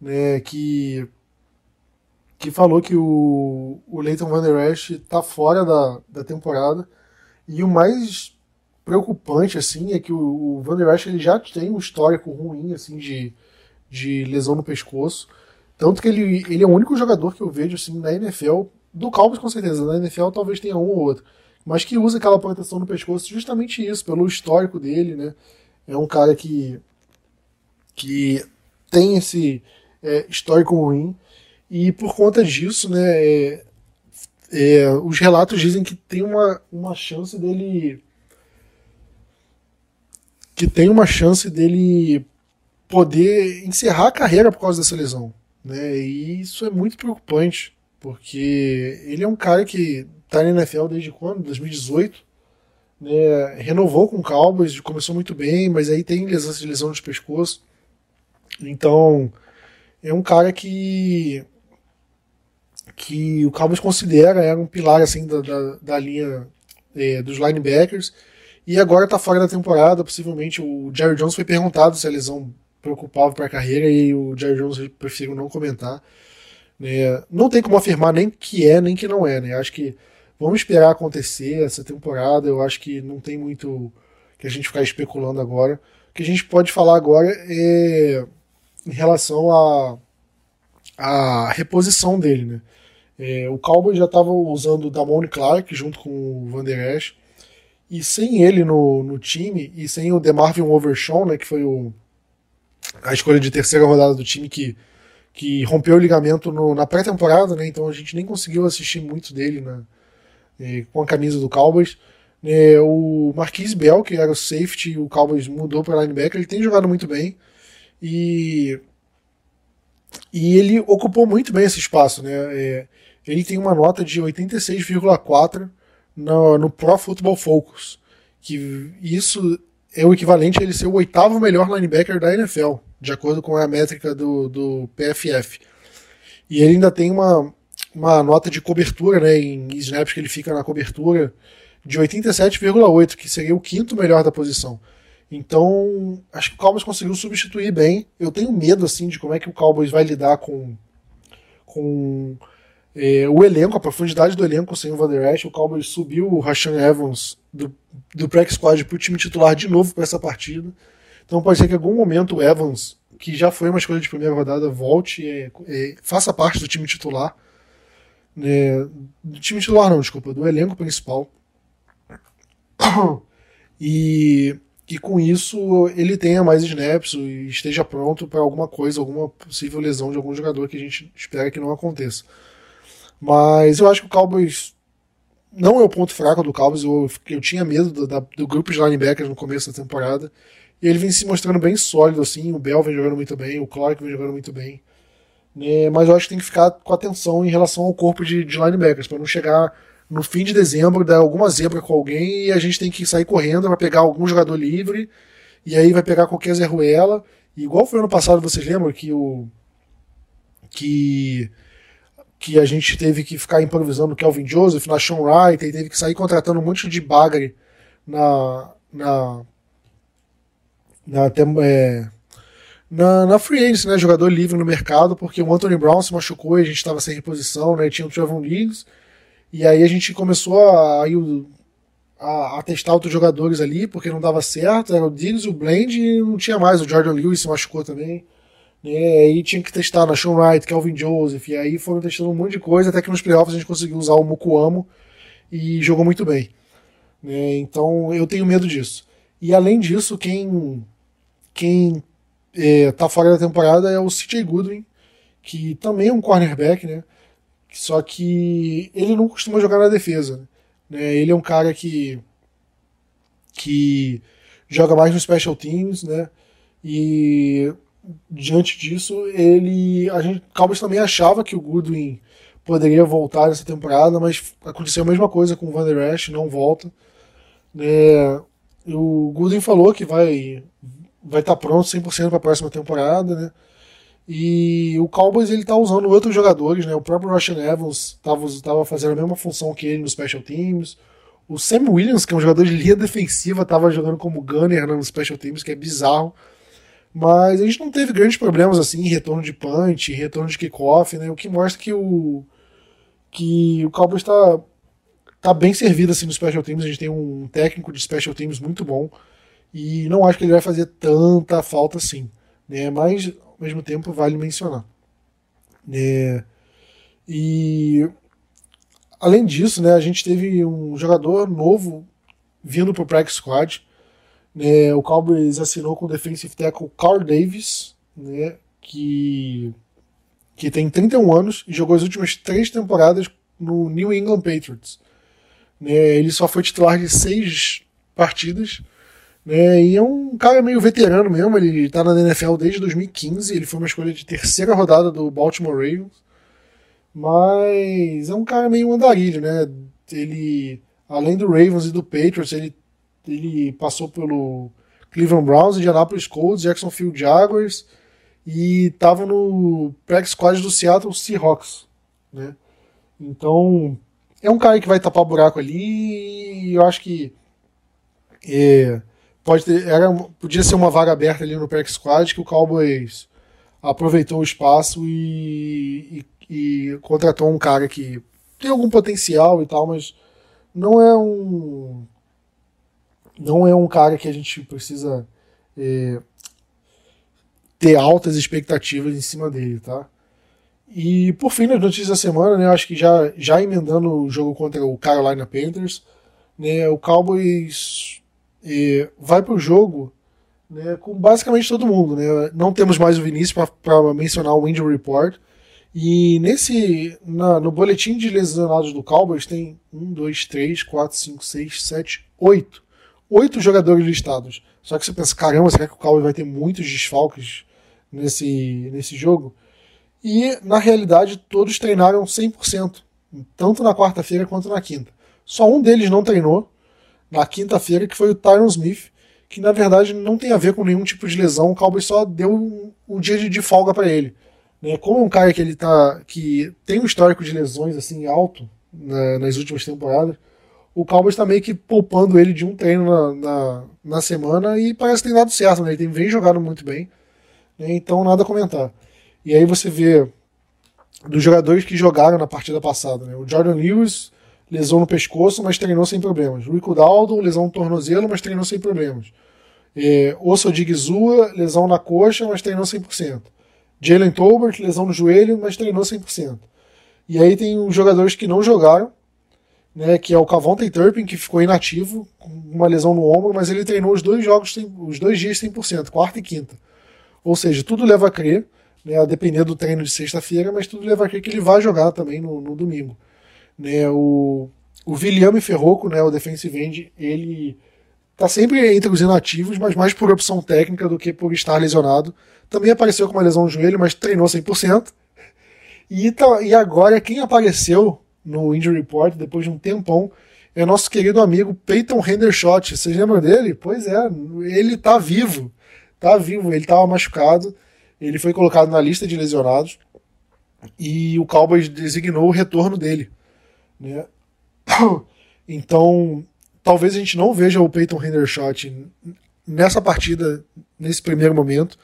né, que, que falou que o, o Leighton Van Der Esch está fora da, da temporada. E o mais preocupante assim é que o, o Van Der Esch ele já tem um histórico ruim assim de, de lesão no pescoço. Tanto que ele, ele é o único jogador que eu vejo assim na NFL, do Cowboys com certeza, na NFL talvez tenha um ou outro, mas que usa aquela proteção no pescoço justamente isso, pelo histórico dele, né? É um cara que, que tem esse é, histórico ruim e por conta disso, né, é, é, os relatos dizem que tem uma, uma chance dele que tem uma chance dele poder encerrar a carreira por causa dessa lesão. Né? E isso é muito preocupante, porque ele é um cara que está na NFL desde quando? 2018. Né? Renovou com o Cowboys, começou muito bem, mas aí tem lesão, lesão de pescoço. Então, é um cara que que o Cowboys considera era um pilar assim da, da, da linha é, dos linebackers e agora está fora da temporada. Possivelmente o Jerry Jones foi perguntado se a lesão preocupava para a carreira e o Jerry Jones preferiu não comentar. Né? Não tem como afirmar nem que é nem que não é. Né? Acho que vamos esperar acontecer essa temporada. Eu acho que não tem muito que a gente ficar especulando agora. O que a gente pode falar agora é em relação à a, a, reposição dele. Né? É, o Cowboys já estava usando o Damone Clark junto com o Van Der Esch. E sem ele no, no time, e sem o DeMarvin Overshawn, né, que foi o, a escolha de terceira rodada do time que, que rompeu o ligamento no, na pré-temporada, né, então a gente nem conseguiu assistir muito dele na, com a camisa do Cowboys. É, o Marquise Bell, que era o safety, o Cowboys mudou para linebacker, ele tem jogado muito bem e, e ele ocupou muito bem esse espaço. Né, é, ele tem uma nota de 86,4 no, no Pro Football Focus, que isso é o equivalente a ele ser o oitavo melhor linebacker da NFL, de acordo com a métrica do, do PFF. E ele ainda tem uma, uma nota de cobertura, né, em snaps que ele fica na cobertura, de 87,8, que seria o quinto melhor da posição. Então, acho que o Cowboys conseguiu substituir bem. Eu tenho medo, assim, de como é que o Cowboys vai lidar com, com é, o elenco, a profundidade do elenco sem o Van Der Esch, o Cowboys subiu o Rashan Evans do, do pré squad para o time titular de novo para essa partida. Então pode ser que em algum momento o Evans, que já foi uma escolha de primeira rodada, volte e é, faça parte do time titular. Né, do time titular não, desculpa, do elenco principal. E, e com isso ele tenha mais snaps e esteja pronto para alguma coisa, alguma possível lesão de algum jogador que a gente espera que não aconteça. Mas eu acho que o Cowboys não é o ponto fraco do Cowboys. Eu, eu tinha medo do, da, do grupo de linebackers no começo da temporada. E ele vem se mostrando bem sólido, assim. O Bell vem jogando muito bem, o Clark vem jogando muito bem. Né? Mas eu acho que tem que ficar com atenção em relação ao corpo de, de linebackers, para não chegar no fim de dezembro, dar alguma zebra com alguém e a gente tem que sair correndo para pegar algum jogador livre. E aí vai pegar qualquer Zé Ruela. igual foi ano passado, vocês lembram que o. Que que a gente teve que ficar improvisando o Kelvin Joseph, na Sean Wright, e teve que sair contratando um monte de bagre na. na. na, é, na, na free agency, né? Jogador livre no mercado, porque o Anthony Brown se machucou e a gente estava sem reposição, né? Tinha o Trevor Diggs. E aí a gente começou a, a, a, testar outros jogadores ali, porque não dava certo. Era o Diggs, o Blend e não tinha mais. O Jordan Lewis se machucou também. Né? Aí tinha que testar na Sean Wright, Kelvin Joseph, e aí foram testando um monte de coisa, até que nos playoffs a gente conseguiu usar o Mukuamo e jogou muito bem. Né? Então eu tenho medo disso. E além disso, quem, quem é, tá fora da temporada é o CJ Goodwin, que também é um cornerback, né? Só que ele não costuma jogar na defesa. Né? Ele é um cara que, que joga mais no special teams, né? E diante disso, ele. A gente, Cowboys também achava que o Goodwin poderia voltar nessa temporada, mas aconteceu a mesma coisa com o Van Der Esch, não volta. É, o Goodwin falou que vai vai estar tá pronto 100% para a próxima temporada, né? E o Cowboys ele tá usando outros jogadores, né? O próprio Russian Evans estava tava fazendo a mesma função que ele no Special Teams. O Sam Williams, que é um jogador de linha defensiva, estava jogando como gunner no Special Teams, que é bizarro. Mas a gente não teve grandes problemas assim em retorno de punch, em retorno de kickoff, né? O que mostra que o que o Cowboys está tá bem servido assim no Special Teams. A gente tem um técnico de Special Teams muito bom e não acho que ele vai fazer tanta falta assim, né? Mas ao mesmo tempo vale mencionar. Né? E além disso, né, a gente teve um jogador novo vindo para o practice squad. Né, o Cowboys assinou com o defensive tackle Carl Davis, né, que, que tem 31 anos e jogou as últimas três temporadas no New England Patriots. Né, ele só foi titular de seis partidas. Né, e é um cara meio veterano mesmo, ele está na NFL desde 2015, ele foi uma escolha de terceira rodada do Baltimore Ravens. Mas é um cara meio andarilho, né? Ele, além do Ravens e do Patriots, ele, ele passou pelo Cleveland Browns, Indianapolis Colts, Jacksonville Jaguars e estava no practice squad do Seattle Seahawks, né? Então, é um cara que vai tapar buraco ali e eu acho que é, pode ter, era, podia ser uma vaga aberta ali no practice squad que o Cowboys aproveitou o espaço e, e e contratou um cara que tem algum potencial e tal, mas não é um não é um cara que a gente precisa é, ter altas expectativas em cima dele, tá? E por fim, nas notícias da semana, né, eu acho que já, já emendando o jogo contra o Carolina Panthers, né, o Cowboys é, vai para o jogo né, com basicamente todo mundo. Né? Não temos mais o Vinícius para mencionar o Injury Report, e nesse na, no boletim de lesionados do Cowboys tem um, dois, três, quatro, cinco, seis, sete, oito. Oito jogadores listados. Só que você pensa, caramba, será que o Cowboys vai ter muitos desfalques nesse, nesse jogo? E na realidade todos treinaram 100%, tanto na quarta-feira quanto na quinta. Só um deles não treinou na quinta-feira, que foi o Tyron Smith, que na verdade não tem a ver com nenhum tipo de lesão. O Cowboys só deu um, um dia de, de folga para ele. Né? Como um cara que ele tá. que tem um histórico de lesões assim alto né, nas últimas temporadas, o Cowboys está meio que poupando ele de um treino na, na, na, semana e parece que tem dado certo, né? Ele tem, vem jogando muito bem. Né? Então nada a comentar. E aí você vê dos jogadores que jogaram na partida passada, né? O Jordan Lewis, lesão no pescoço, mas treinou sem problemas. Rico Daldo, lesão no tornozelo, mas treinou sem problemas. É, Osso Digizua, lesão na coxa, mas treinou 100%. Jalen Tolbert, lesão no joelho, mas treinou 100%. E aí tem os jogadores que não jogaram, né, que é o Cavonte Turpin, que ficou inativo, com uma lesão no ombro, mas ele treinou os dois jogos, os dois dias 100%, quarta e quinta. Ou seja, tudo leva a crer, né, a depender do treino de sexta-feira, mas tudo leva a crer que ele vai jogar também no, no domingo. Né, o, o William Ferroco, né, o defensive end, ele tá sempre entre os inativos, mas mais por opção técnica do que por estar lesionado. Também apareceu com uma lesão no joelho, mas treinou 100%. E, tá, e agora quem apareceu no Injury Report depois de um tempão é nosso querido amigo Peyton Hendershot. Vocês lembram dele? Pois é, ele tá vivo. Tá vivo, ele estava machucado. Ele foi colocado na lista de lesionados. E o Cowboys designou o retorno dele. Né? Então, talvez a gente não veja o Peyton Hendershot nessa partida, nesse primeiro momento.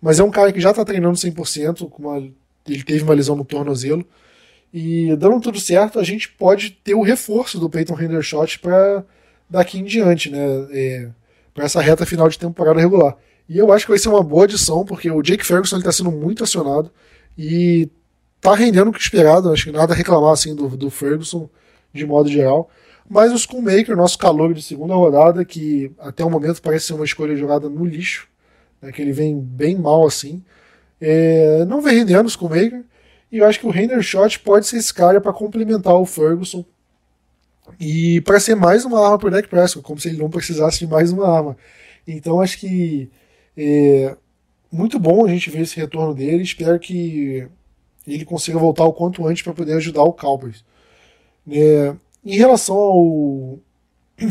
Mas é um cara que já está treinando 100%, com uma, ele teve uma lesão no tornozelo. E dando tudo certo, a gente pode ter o reforço do Peyton Hendershot para daqui em diante, né? É, para essa reta final de temporada regular. E eu acho que vai ser uma boa adição, porque o Jake Ferguson está sendo muito acionado e tá rendendo o que esperado. Acho que nada a reclamar assim do, do Ferguson de modo geral. Mas o Schoonmaker, nosso calor de segunda rodada, que até o momento parece ser uma escolha jogada no lixo, né, que ele vem bem mal assim. É, não vem rendendo o Schoonmaker, e eu acho que o Render Shot pode ser esse cara para complementar o Ferguson e para ser mais uma arma para o Dak Prescott, como se ele não precisasse de mais uma arma. Então acho que é muito bom a gente ver esse retorno dele. Espero que ele consiga voltar o quanto antes para poder ajudar o Cowboys. É, em relação ao,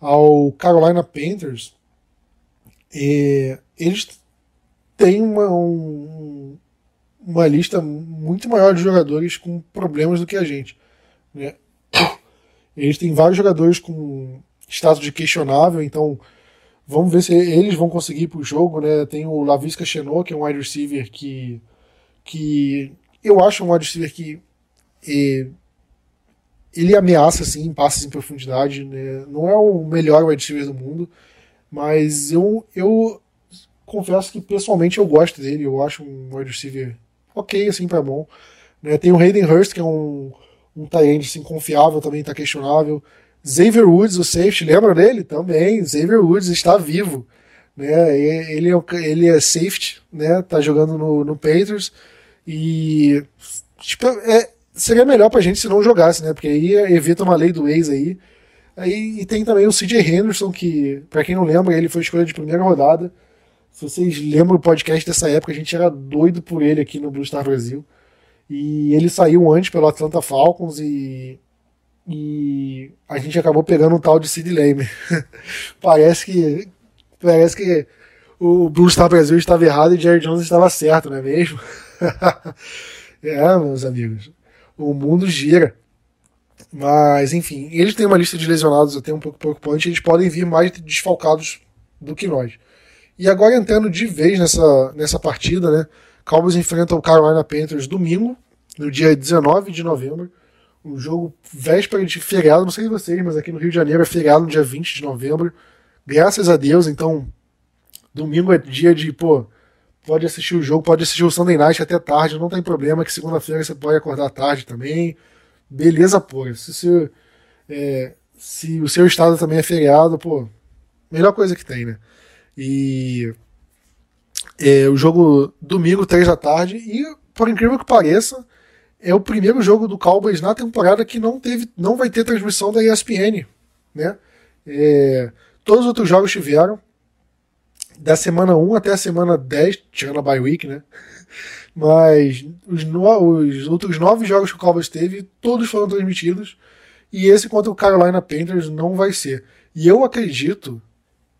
ao Carolina Panthers, é, eles têm uma, um, uma lista muito maior de jogadores com problemas do que a gente. Né? Eles têm vários jogadores com status de questionável, então vamos ver se eles vão conseguir para o jogo, né? Tem o Lavisca Chenot, que é um wide receiver que, que eu acho um wide receiver que é, ele ameaça assim passes em profundidade, né? Não é o melhor wide receiver do mundo, mas eu, eu confesso que pessoalmente eu gosto dele, eu acho um wide receiver ok, assim, para bom. Né? Tem o Hayden Hurst, que é um, um tight assim, confiável, também está questionável. Xavier Woods, o safety, lembra dele? Também, Xavier Woods está vivo. Né? Ele, é, ele é safety, né? tá jogando no, no Panthers, e tipo, é, seria melhor pra gente se não jogasse, né? Porque aí evita uma lei do ex aí. Aí e tem também o CJ Henderson, que, para quem não lembra, ele foi escolha de primeira rodada. Se vocês lembram o podcast dessa época, a gente era doido por ele aqui no Blue Star Brasil. E ele saiu antes pelo Atlanta Falcons e, e a gente acabou pegando um tal de Sid Lame. parece que parece que o Blue Star Brasil estava errado e Jerry Jones estava certo, não é mesmo? é, meus amigos. O mundo gira. Mas, enfim, eles têm uma lista de lesionados até um pouco preocupante. Eles podem vir mais desfalcados do que nós. E agora entrando de vez nessa, nessa partida, né? Cowboys enfrentam o Carolina Panthers domingo, no dia 19 de novembro. Um jogo véspera de feriado, não sei vocês, mas aqui no Rio de Janeiro é feriado no dia 20 de novembro. Graças a Deus, então, domingo é dia de, pô, pode assistir o jogo, pode assistir o Sunday Night até tarde, não tem problema, que segunda-feira você pode acordar tarde também. Beleza, pô. Se, se, é, se o seu estado também é feriado, pô, melhor coisa que tem, né? E é, o jogo domingo, 3 da tarde, e por incrível que pareça, é o primeiro jogo do Cowboys na temporada que não teve, não vai ter transmissão da ESPN, né? É, todos os outros jogos tiveram da semana 1 até a semana 10, tirando a bye week, né? Mas os, no, os outros nove jogos que o Cowboys teve, todos foram transmitidos. E esse contra o Carolina Panthers não vai ser. E eu acredito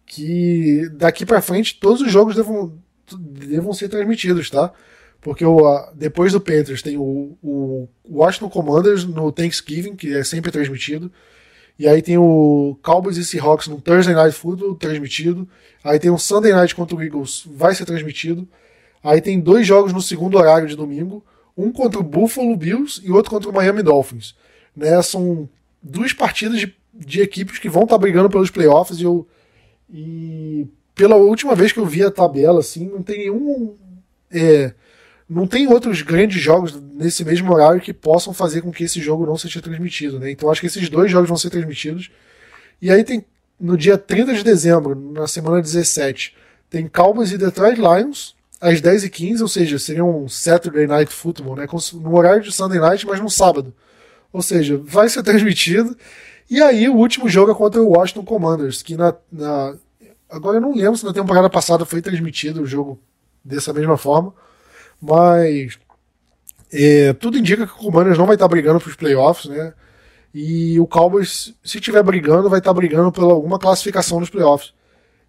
que daqui para frente todos os jogos devam, devam ser transmitidos, tá? Porque o, depois do Panthers tem o, o Washington Commanders no Thanksgiving, que é sempre transmitido. E aí tem o Cowboys e Seahawks no Thursday Night Football transmitido. Aí tem o Sunday Night contra o Eagles, vai ser transmitido. Aí tem dois jogos no segundo horário de domingo, um contra o Buffalo Bills e outro contra o Miami Dolphins. Né, são duas partidas de, de equipes que vão estar tá brigando pelos playoffs e eu e pela última vez que eu vi a tabela, assim, não tem nenhum. É, não tem outros grandes jogos nesse mesmo horário que possam fazer com que esse jogo não seja transmitido. Né? Então acho que esses dois jogos vão ser transmitidos. E aí tem no dia 30 de dezembro, na semana 17, tem Cowboys e Detroit Lions às 10h15, ou seja, seria um Saturday Night Football, né? no horário de Sunday Night, mas no sábado. Ou seja, vai ser transmitido. E aí o último jogo é contra o Washington Commanders, que na, na agora eu não lembro se na temporada passada foi transmitido o jogo dessa mesma forma, mas é, tudo indica que o Commanders não vai estar brigando para os playoffs, né? E o Cowboys, se estiver brigando, vai estar brigando por alguma classificação nos playoffs.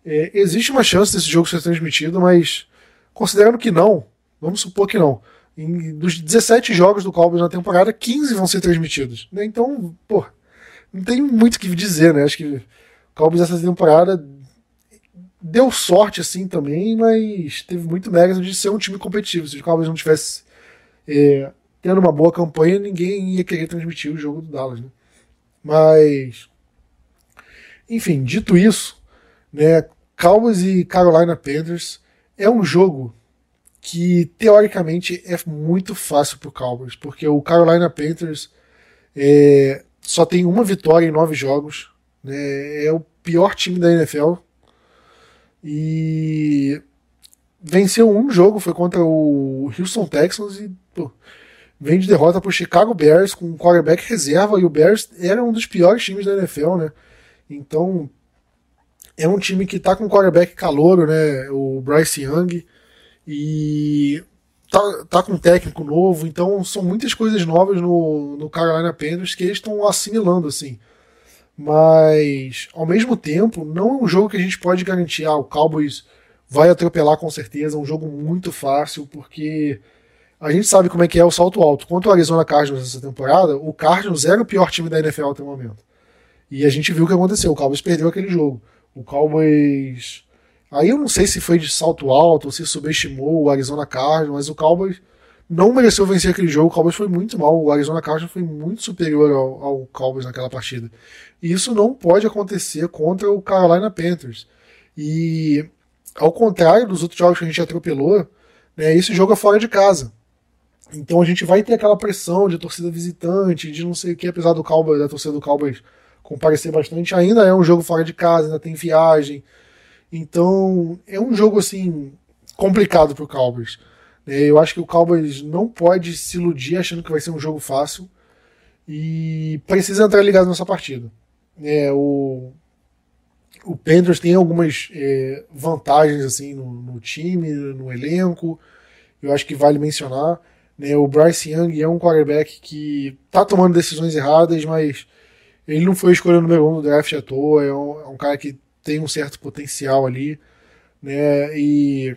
É, existe uma chance desse jogo ser transmitido, mas considerando que não, vamos supor que não. Em, dos 17 jogos do Cowboys na temporada, 15 vão ser transmitidos. Né? Então, pô, não tem muito o que dizer, né? Acho que o Cowboys essa temporada deu sorte assim também, mas teve muito mérito de ser um time competitivo. Se o Cowboys não tivesse é, tendo uma boa campanha, ninguém ia querer transmitir o jogo do Dallas, né? Mas, enfim, dito isso, né? Cowboys e Carolina Panthers é um jogo que teoricamente é muito fácil para o Cowboys, porque o Carolina Panthers é, só tem uma vitória em nove jogos. Né? É o pior time da NFL. E venceu um jogo, foi contra o Houston Texans e pô, vem de derrota para o Chicago Bears com um quarterback reserva e o Bears era um dos piores times da NFL, né? Então é um time que tá com quarterback calouro, né? O Bryce Young e tá, tá com técnico novo, então são muitas coisas novas no, no Carolina Panthers que eles estão assimilando, assim. Mas, ao mesmo tempo, não é um jogo que a gente pode garantir, ah, o Cowboys vai atropelar com certeza, é um jogo muito fácil, porque a gente sabe como é que é o salto alto. Quanto o Arizona Cardinals nessa temporada, o Cardinals era o pior time da NFL até o momento. E a gente viu o que aconteceu. O Cowboys perdeu aquele jogo. O Cowboys. Aí eu não sei se foi de salto alto ou se subestimou o Arizona Cardinals, mas o Cowboys não mereceu vencer aquele jogo. O Cowboys foi muito mal. O Arizona Cardinals foi muito superior ao, ao Cowboys naquela partida. E isso não pode acontecer contra o Carolina Panthers. E ao contrário dos outros jogos que a gente atropelou, né, esse jogo é fora de casa. Então a gente vai ter aquela pressão de torcida visitante, de não sei o que, apesar do Cowboys, da torcida do Cowboys comparecer bastante, ainda é um jogo fora de casa, ainda tem viagem. Então é um jogo assim complicado para o Cowboys. É, eu acho que o Cowboys não pode se iludir achando que vai ser um jogo fácil e precisa entrar ligado nessa partida. É, o, o Panthers tem algumas é, vantagens assim no, no, time, no elenco. Eu acho que vale mencionar. Né, o Bryce Young é um quarterback que tá tomando decisões erradas, mas ele não foi escolha número um do draft à toa. É um, é um cara que tem um certo potencial ali. Né, e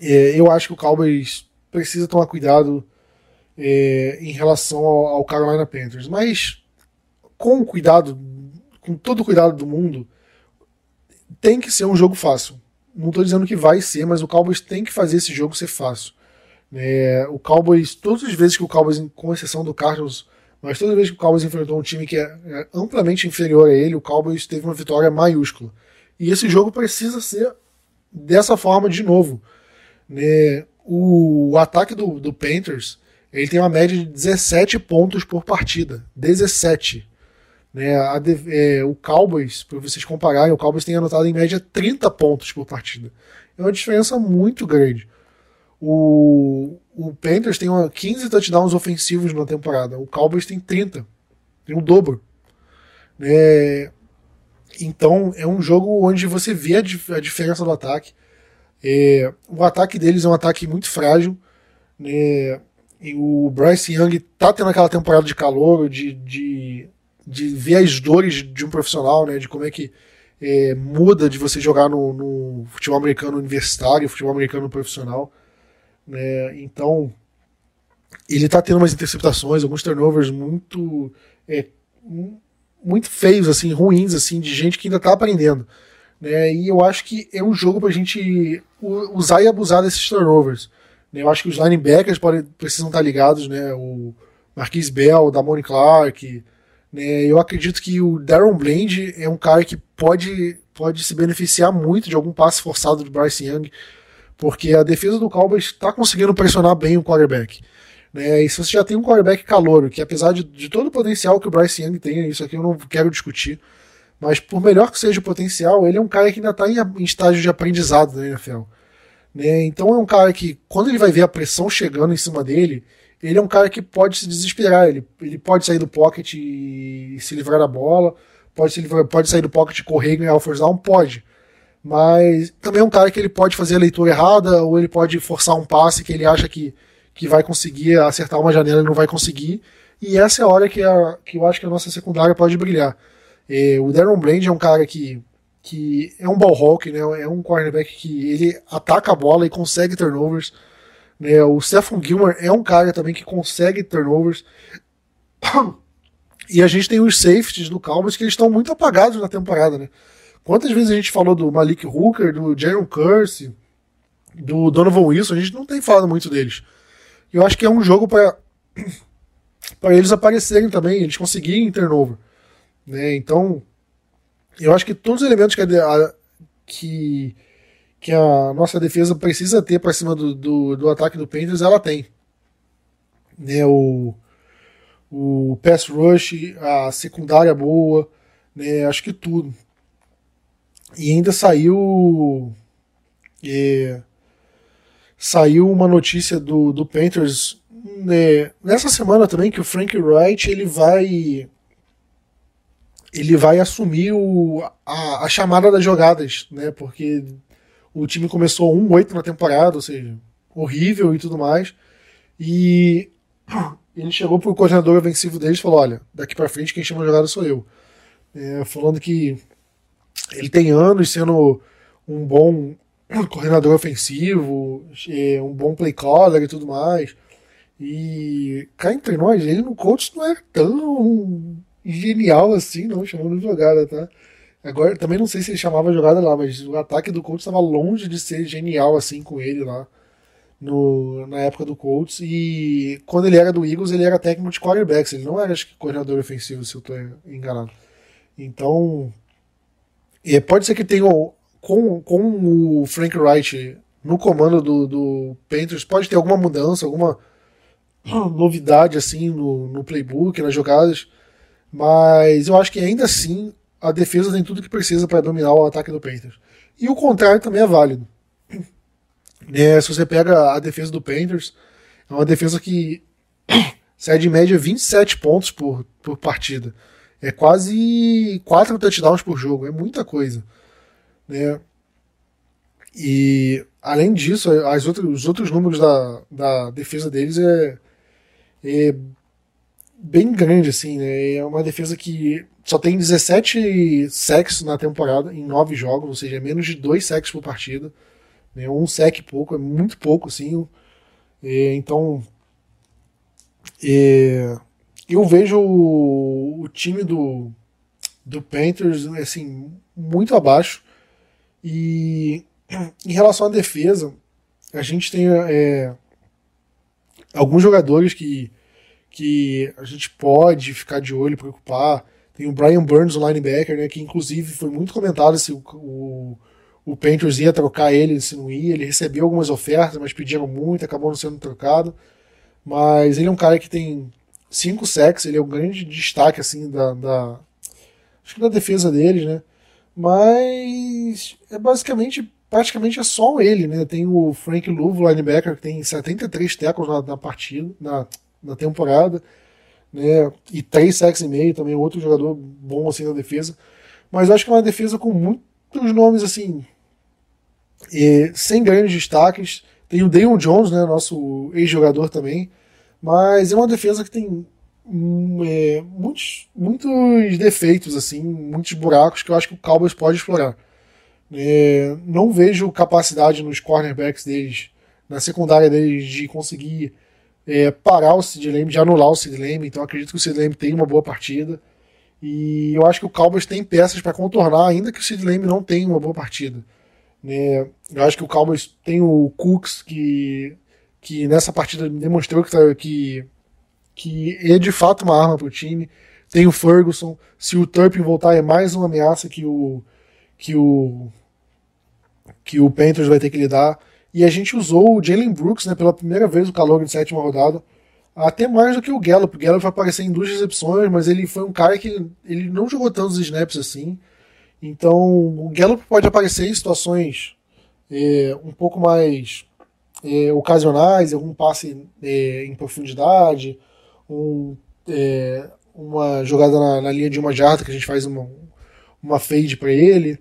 é, eu acho que o Cowboys precisa tomar cuidado é, em relação ao, ao Carolina Panthers. Mas com cuidado com todo o cuidado do mundo, tem que ser um jogo fácil. Não estou dizendo que vai ser, mas o Cowboys tem que fazer esse jogo ser fácil. É, o Cowboys, todas as vezes que o Cowboys, com exceção do Cardinals, mas todas as vezes que o Cowboys enfrentou um time que é, é amplamente inferior a ele, o Cowboys teve uma vitória maiúscula. E esse jogo precisa ser dessa forma de novo. Né? O, ataque do, do Panthers ele tem uma média de 17 pontos por partida. 17. Né, a, é, o Cowboys, para vocês compararem, o Cowboys tem anotado em média 30 pontos por partida. É uma diferença muito grande. O, o Panthers tem uma, 15 touchdowns ofensivos na temporada. O Cowboys tem 30. Tem o dobro. É, então é um jogo onde você vê a, a diferença do ataque. É, o ataque deles é um ataque muito frágil. Né, e o Bryce Young tá tendo aquela temporada de calor, de, de de ver as dores de um profissional, né? De como é que é, muda de você jogar no, no, futebol americano universitário, futebol americano profissional. Né? Então, ele está tendo umas interceptações, alguns turnovers muito é, muito feios, assim, ruins, assim, de gente que ainda está aprendendo. Né? E eu acho que é um jogo para a gente usar e abusar desses turnovers. Né? Eu acho que os linebackers podem, precisam estar ligados, né? O Marquis Bell, o Damone Clark, né? Eu acredito que o Darren Bland é um cara que pode, pode se beneficiar muito de algum passe forçado do Bryce Young, porque a defesa do Cowboys está conseguindo pressionar bem o quarterback. Né? E se você já tem um quarterback calouro, que apesar de, de todo o potencial que o Bryce Young tem, isso aqui eu não quero discutir, mas por melhor que seja o potencial, ele é um cara que ainda está em, em, estágio de aprendizado na NFL. Né? Então é um cara que, quando ele vai ver a pressão chegando em cima dele, ele é um cara que pode se desesperar. Ele, ele pode sair do pocket e se livrar da bola, pode, se livrar, pode sair do pocket, correr e ganhar o first down, pode. Mas também é um cara que ele pode fazer a leitura errada, ou ele pode forçar um passe que ele acha que, que vai conseguir acertar uma janela e não vai conseguir. E essa é a hora que, a, que eu acho que a nossa secundária pode brilhar. É, o Darren Bland é um cara que, que é um ball hawk, né? é um cornerback que ele ataca a bola e consegue turnovers. Né? O Stephon Gilmore é um cara também que consegue turnovers. E a gente tem os safeties do Cowboys que eles estão muito apagados na temporada, né? Quantas vezes a gente falou do Malik Hooker, do Jaron Curse, do Donovan Wilson, a gente não tem falado muito deles. Eu acho que é um jogo para para eles aparecerem também, eles conseguirem turnover, né? Então, eu acho que todos os elementos que, a, que que a nossa defesa precisa ter para cima do, do, do, ataque do Panthers, ela tem. Né, o, o pass rush, a secundária boa, né, acho que tudo. E ainda saiu. É, saiu uma notícia do, do Panthers né, nessa semana também que o Frank Wright ele vai ele vai assumir o, a, a chamada das jogadas, né? Porque o time começou 1-8 na temporada, ou seja, horrível e tudo mais. E ele chegou pro coordenador ofensivo deles e falou: Olha, daqui para frente quem chama a jogada sou eu. É, falando que ele tem anos sendo um bom coordenador ofensivo, é, um bom play caller e tudo mais. E cá entre nós, ele no coach não é tão genial assim, não chamando de jogada, tá? Agora, também não sei se ele chamava jogada lá, mas o ataque do Colts estava longe de ser genial assim com ele lá no, na época do Colts. E quando ele era do Eagles, ele era técnico de quarterbacks, ele não era, acho que, coordenador ofensivo, se eu estou enganado. Então, pode ser que tenha, com, com o Frank Wright no comando do, do Panthers, pode ter alguma mudança, alguma novidade assim no, no playbook, nas jogadas, mas eu acho que ainda assim a defesa tem tudo que precisa para dominar o ataque do Panthers. E o contrário também é válido. É, se você pega a defesa do Panthers, é uma defesa que sai de média 27 pontos por, por partida. É quase 4 touchdowns por jogo, é muita coisa. Né? E além disso, as outras, os outros números da, da defesa deles é, é bem grande, assim, né? É uma defesa que só tem 17 sacks na temporada, em 9 jogos, ou seja, é menos de 2 sacks por partida. Né? Um sec pouco, é muito pouco, assim. É, então, é, eu vejo o, o, time do, do Panthers, assim, muito abaixo. E em relação à defesa, a gente tem é, alguns jogadores que que a gente pode ficar de olho, preocupar. Tem o Brian Burns, o linebacker, né, que inclusive foi muito comentado se o, o, o Panthers ia trocar ele, se não ia. Ele recebeu algumas ofertas, mas pediram muito, acabou não sendo trocado. Mas ele é um cara que tem cinco sacks, ele é um grande destaque assim da, da acho que da defesa deles, né? Mas é basicamente praticamente é só ele, né? Tem o Frank Louvo, linebacker, que tem 73 tackles na, na partida, na, na temporada, né? E três sacks e meio também, outro jogador bom assim na defesa. Mas acho que é uma defesa com muitos nomes assim, e, sem grandes destaques. Tem o Deion Jones, né, nosso ex-jogador também. Mas é uma defesa que tem hum, é, muitos, muitos defeitos, assim, muitos buracos que eu acho que o Cowboys pode explorar. É, não vejo capacidade nos cornerbacks deles, na secundária deles, de conseguir é, parar o Sid Lamb, de anular o Sid Lamb, então acredito que o Sid Lamb tem uma boa partida. E eu acho que o Cowboys tem peças para contornar, ainda que o Sid Lamb não tenha uma boa partida. Né? Eu acho que o Cowboys tem o Cooks, que, que nessa partida demonstrou que, tá, que, que é de fato uma arma para o time. Tem o Ferguson, se o Turpin voltar é mais uma ameaça que o que o que o Panthers vai ter que lidar. E a gente usou o Jalen Brooks né, pela primeira vez o calor de sétima rodada. Até mais do que o Gallup. O Gallup vai aparecer em duas recepções, mas ele foi um cara que ele não jogou tantos snaps assim. Então o Gallup pode aparecer em situações é, um pouco mais é, ocasionais, algum passe é, em profundidade, um, é, uma jogada na, na, linha de uma jarda que a gente faz uma, uma fade para ele.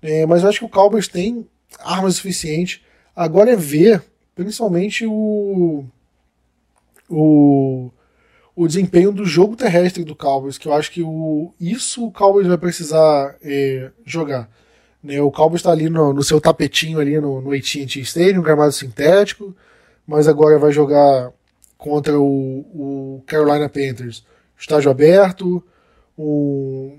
É, mas eu acho que o Cowboys tem armas suficientes Agora é ver, principalmente, o, o, o desempenho do jogo terrestre do Cowboys, que eu acho que o, isso o Cowboys vai precisar é, jogar. Né? O Cowboys está ali no, no, seu tapetinho ali no, no AT&T Stadium, gramado sintético, mas agora vai jogar contra o, o Carolina Panthers, estágio aberto, um,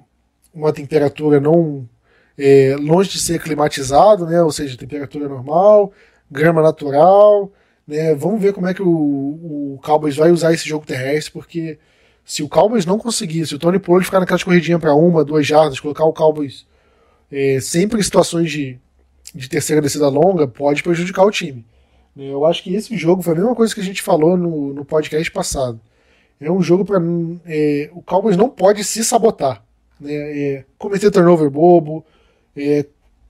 uma temperatura não é, longe de ser climatizado, né? ou seja, temperatura normal, grama natural. Né? Vamos ver como é que o, o Cowboys vai usar esse jogo terrestre, porque se o Cowboys não conseguir, se o Tony Pollard ficar naquela corridinha para uma, duas jardas, colocar o Cowboys é, sempre em situações de, de terceira descida longa, pode prejudicar o time. Né? Eu acho que esse jogo foi a mesma coisa que a gente falou no, no podcast passado. É um jogo para. É, o Cowboys não pode se sabotar. Né? É, cometer turnover bobo, é,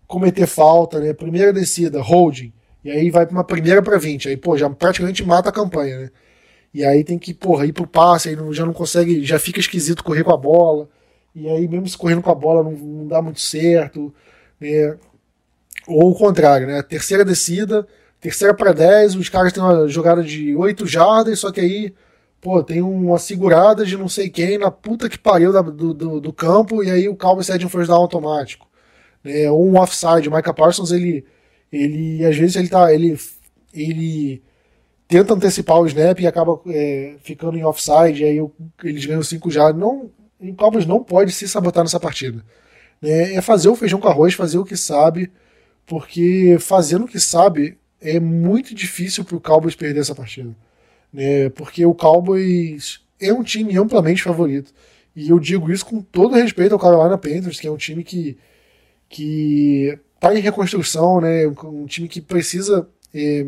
cometer falta, né? Primeira descida, holding, e aí vai para uma primeira para 20, aí pô, já praticamente mata a campanha, né? E aí tem que, porra, ir pro passe, aí já não consegue, já fica esquisito correr com a bola. E aí mesmo se correndo com a bola não, não dá muito certo, né? Ou o contrário, né? Terceira descida, terceira para 10, os caras têm uma jogada de 8 jardas, só que aí, pô, tem uma segurada de não sei quem na puta que pariu da, do, do, do, campo, e aí o Calvo cede um first down automático né, ou um offside. O Micah Parsons, ele, ele às vezes ele tá, ele, ele tenta antecipar o snap e acaba é, ficando em offside, aí eles ganham 5 já. Não, o Cowboys não pode se sabotar nessa partida. Né? É fazer o feijão com arroz, fazer o que sabe, porque fazendo o que sabe é muito difícil para o Cowboys perder essa partida. Né? Porque o Cowboys é um time amplamente favorito. E eu digo isso com todo respeito ao Carolina Panthers, que é um time que que está em reconstrução, né? Um time que precisa é,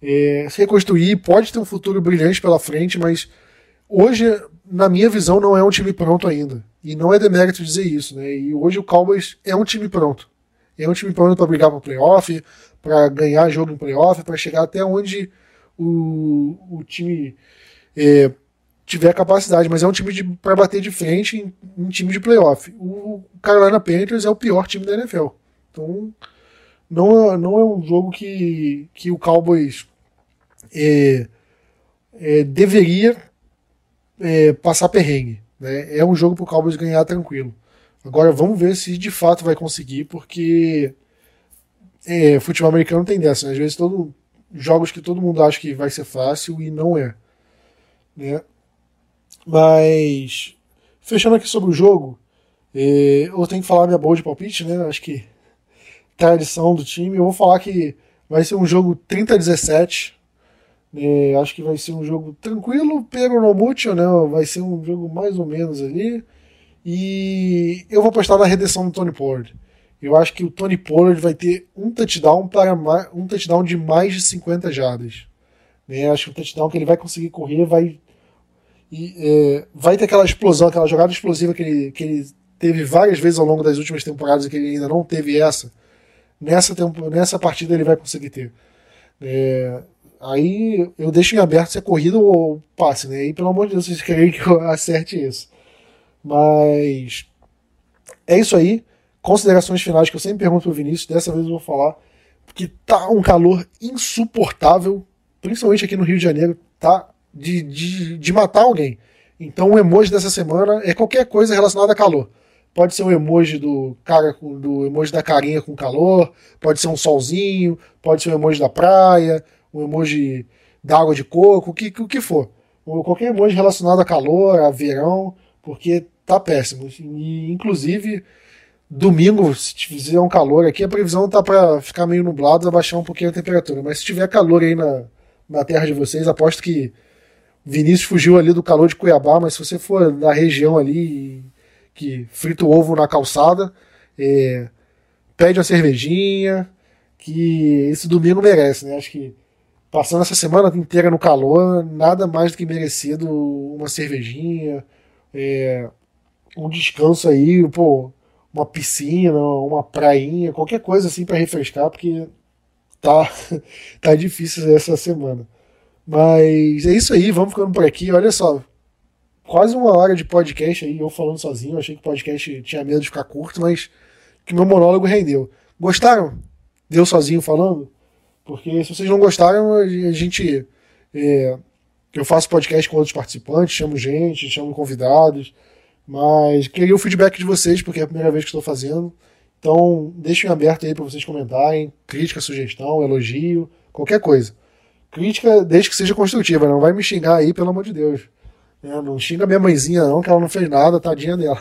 é, se reconstruir, pode ter um futuro brilhante pela frente, mas hoje, na minha visão, não é um time pronto ainda. E não é demérito dizer isso, né? E hoje o Cowboys é um time pronto. É um time pronto para brigar para playoff, para ganhar jogo em playoff, para chegar até onde o, o time é, tiver capacidade, mas é um time para bater de frente em, em, time de playoff. O Carolina Panthers é o pior time da NFL. Então, não, não é um jogo que, que o Cowboys é, é, deveria é, passar perrengue. Né? É um jogo para o Cowboys ganhar tranquilo. Agora vamos ver se de fato vai conseguir, porque é, futebol americano tem dessa. Né? Às vezes todo, jogos que todo mundo acha que vai ser fácil e não é. Né? Mas, fechando aqui sobre o jogo, é, eu tenho que falar minha boa de palpite, né? Acho que tradição do time. Eu vou falar que vai ser um jogo 30 a 17. É, acho que vai ser um jogo tranquilo, pero no mucho, né? Vai ser um jogo mais ou menos ali. E eu vou apostar na redenção do Tony Pollard. Eu acho que o Tony Pollard vai ter um touchdown para um touchdown de mais de 50 jardas. Né? Acho que o touchdown que ele vai conseguir correr vai e é, vai ter aquela explosão, aquela jogada explosiva que ele, que ele teve várias vezes ao longo das últimas temporadas e que ele ainda não teve essa. Nessa, tempo, nessa partida ele vai conseguir ter. É, aí eu deixo em aberto se é corrida ou passe, né? E pelo amor de Deus, vocês querem que eu acerte isso. Mas é isso aí. Considerações finais que eu sempre pergunto pro Vinícius, dessa vez eu vou falar. Porque tá um calor insuportável, principalmente aqui no Rio de Janeiro, tá de, de, de matar alguém. Então o emoji dessa semana é qualquer coisa relacionada a calor. Pode ser um emoji do cara do emoji da carinha com calor, pode ser um solzinho, pode ser um emoji da praia, um emoji da água de coco, o que, o que for. Ou qualquer emoji relacionado a calor, a verão, porque tá péssimo. E, inclusive, domingo, se fizer um calor aqui, a previsão tá para ficar meio nublado, abaixar um pouquinho a temperatura. Mas se tiver calor aí na, na terra de vocês, aposto que Vinícius fugiu ali do calor de Cuiabá, mas se você for da região ali que frita o ovo na calçada, é, pede uma cervejinha, que esse domingo merece, né? Acho que passando essa semana inteira no calor, nada mais do que merecido uma cervejinha, é, um descanso aí, pô, uma piscina, uma prainha, qualquer coisa assim para refrescar, porque tá, tá difícil essa semana. Mas é isso aí, vamos ficando por aqui. Olha só, quase uma hora de podcast aí, eu falando sozinho. achei que o podcast tinha medo de ficar curto, mas que meu monólogo rendeu. Gostaram? Deu sozinho falando? Porque se vocês não gostaram, a gente. É, eu faço podcast com outros participantes, chamo gente, chamo convidados. Mas queria o feedback de vocês, porque é a primeira vez que estou fazendo. Então, deixem aberto aí para vocês comentarem. Crítica, sugestão, elogio, qualquer coisa. Crítica, desde que seja construtiva, não vai me xingar aí, pelo amor de Deus. É, não xinga minha mãezinha, não, que ela não fez nada, tadinha dela.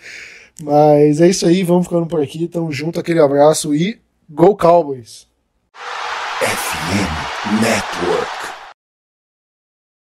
Mas é isso aí, vamos ficando por aqui. Tamo junto, aquele abraço e Go Cowboys! FM Network.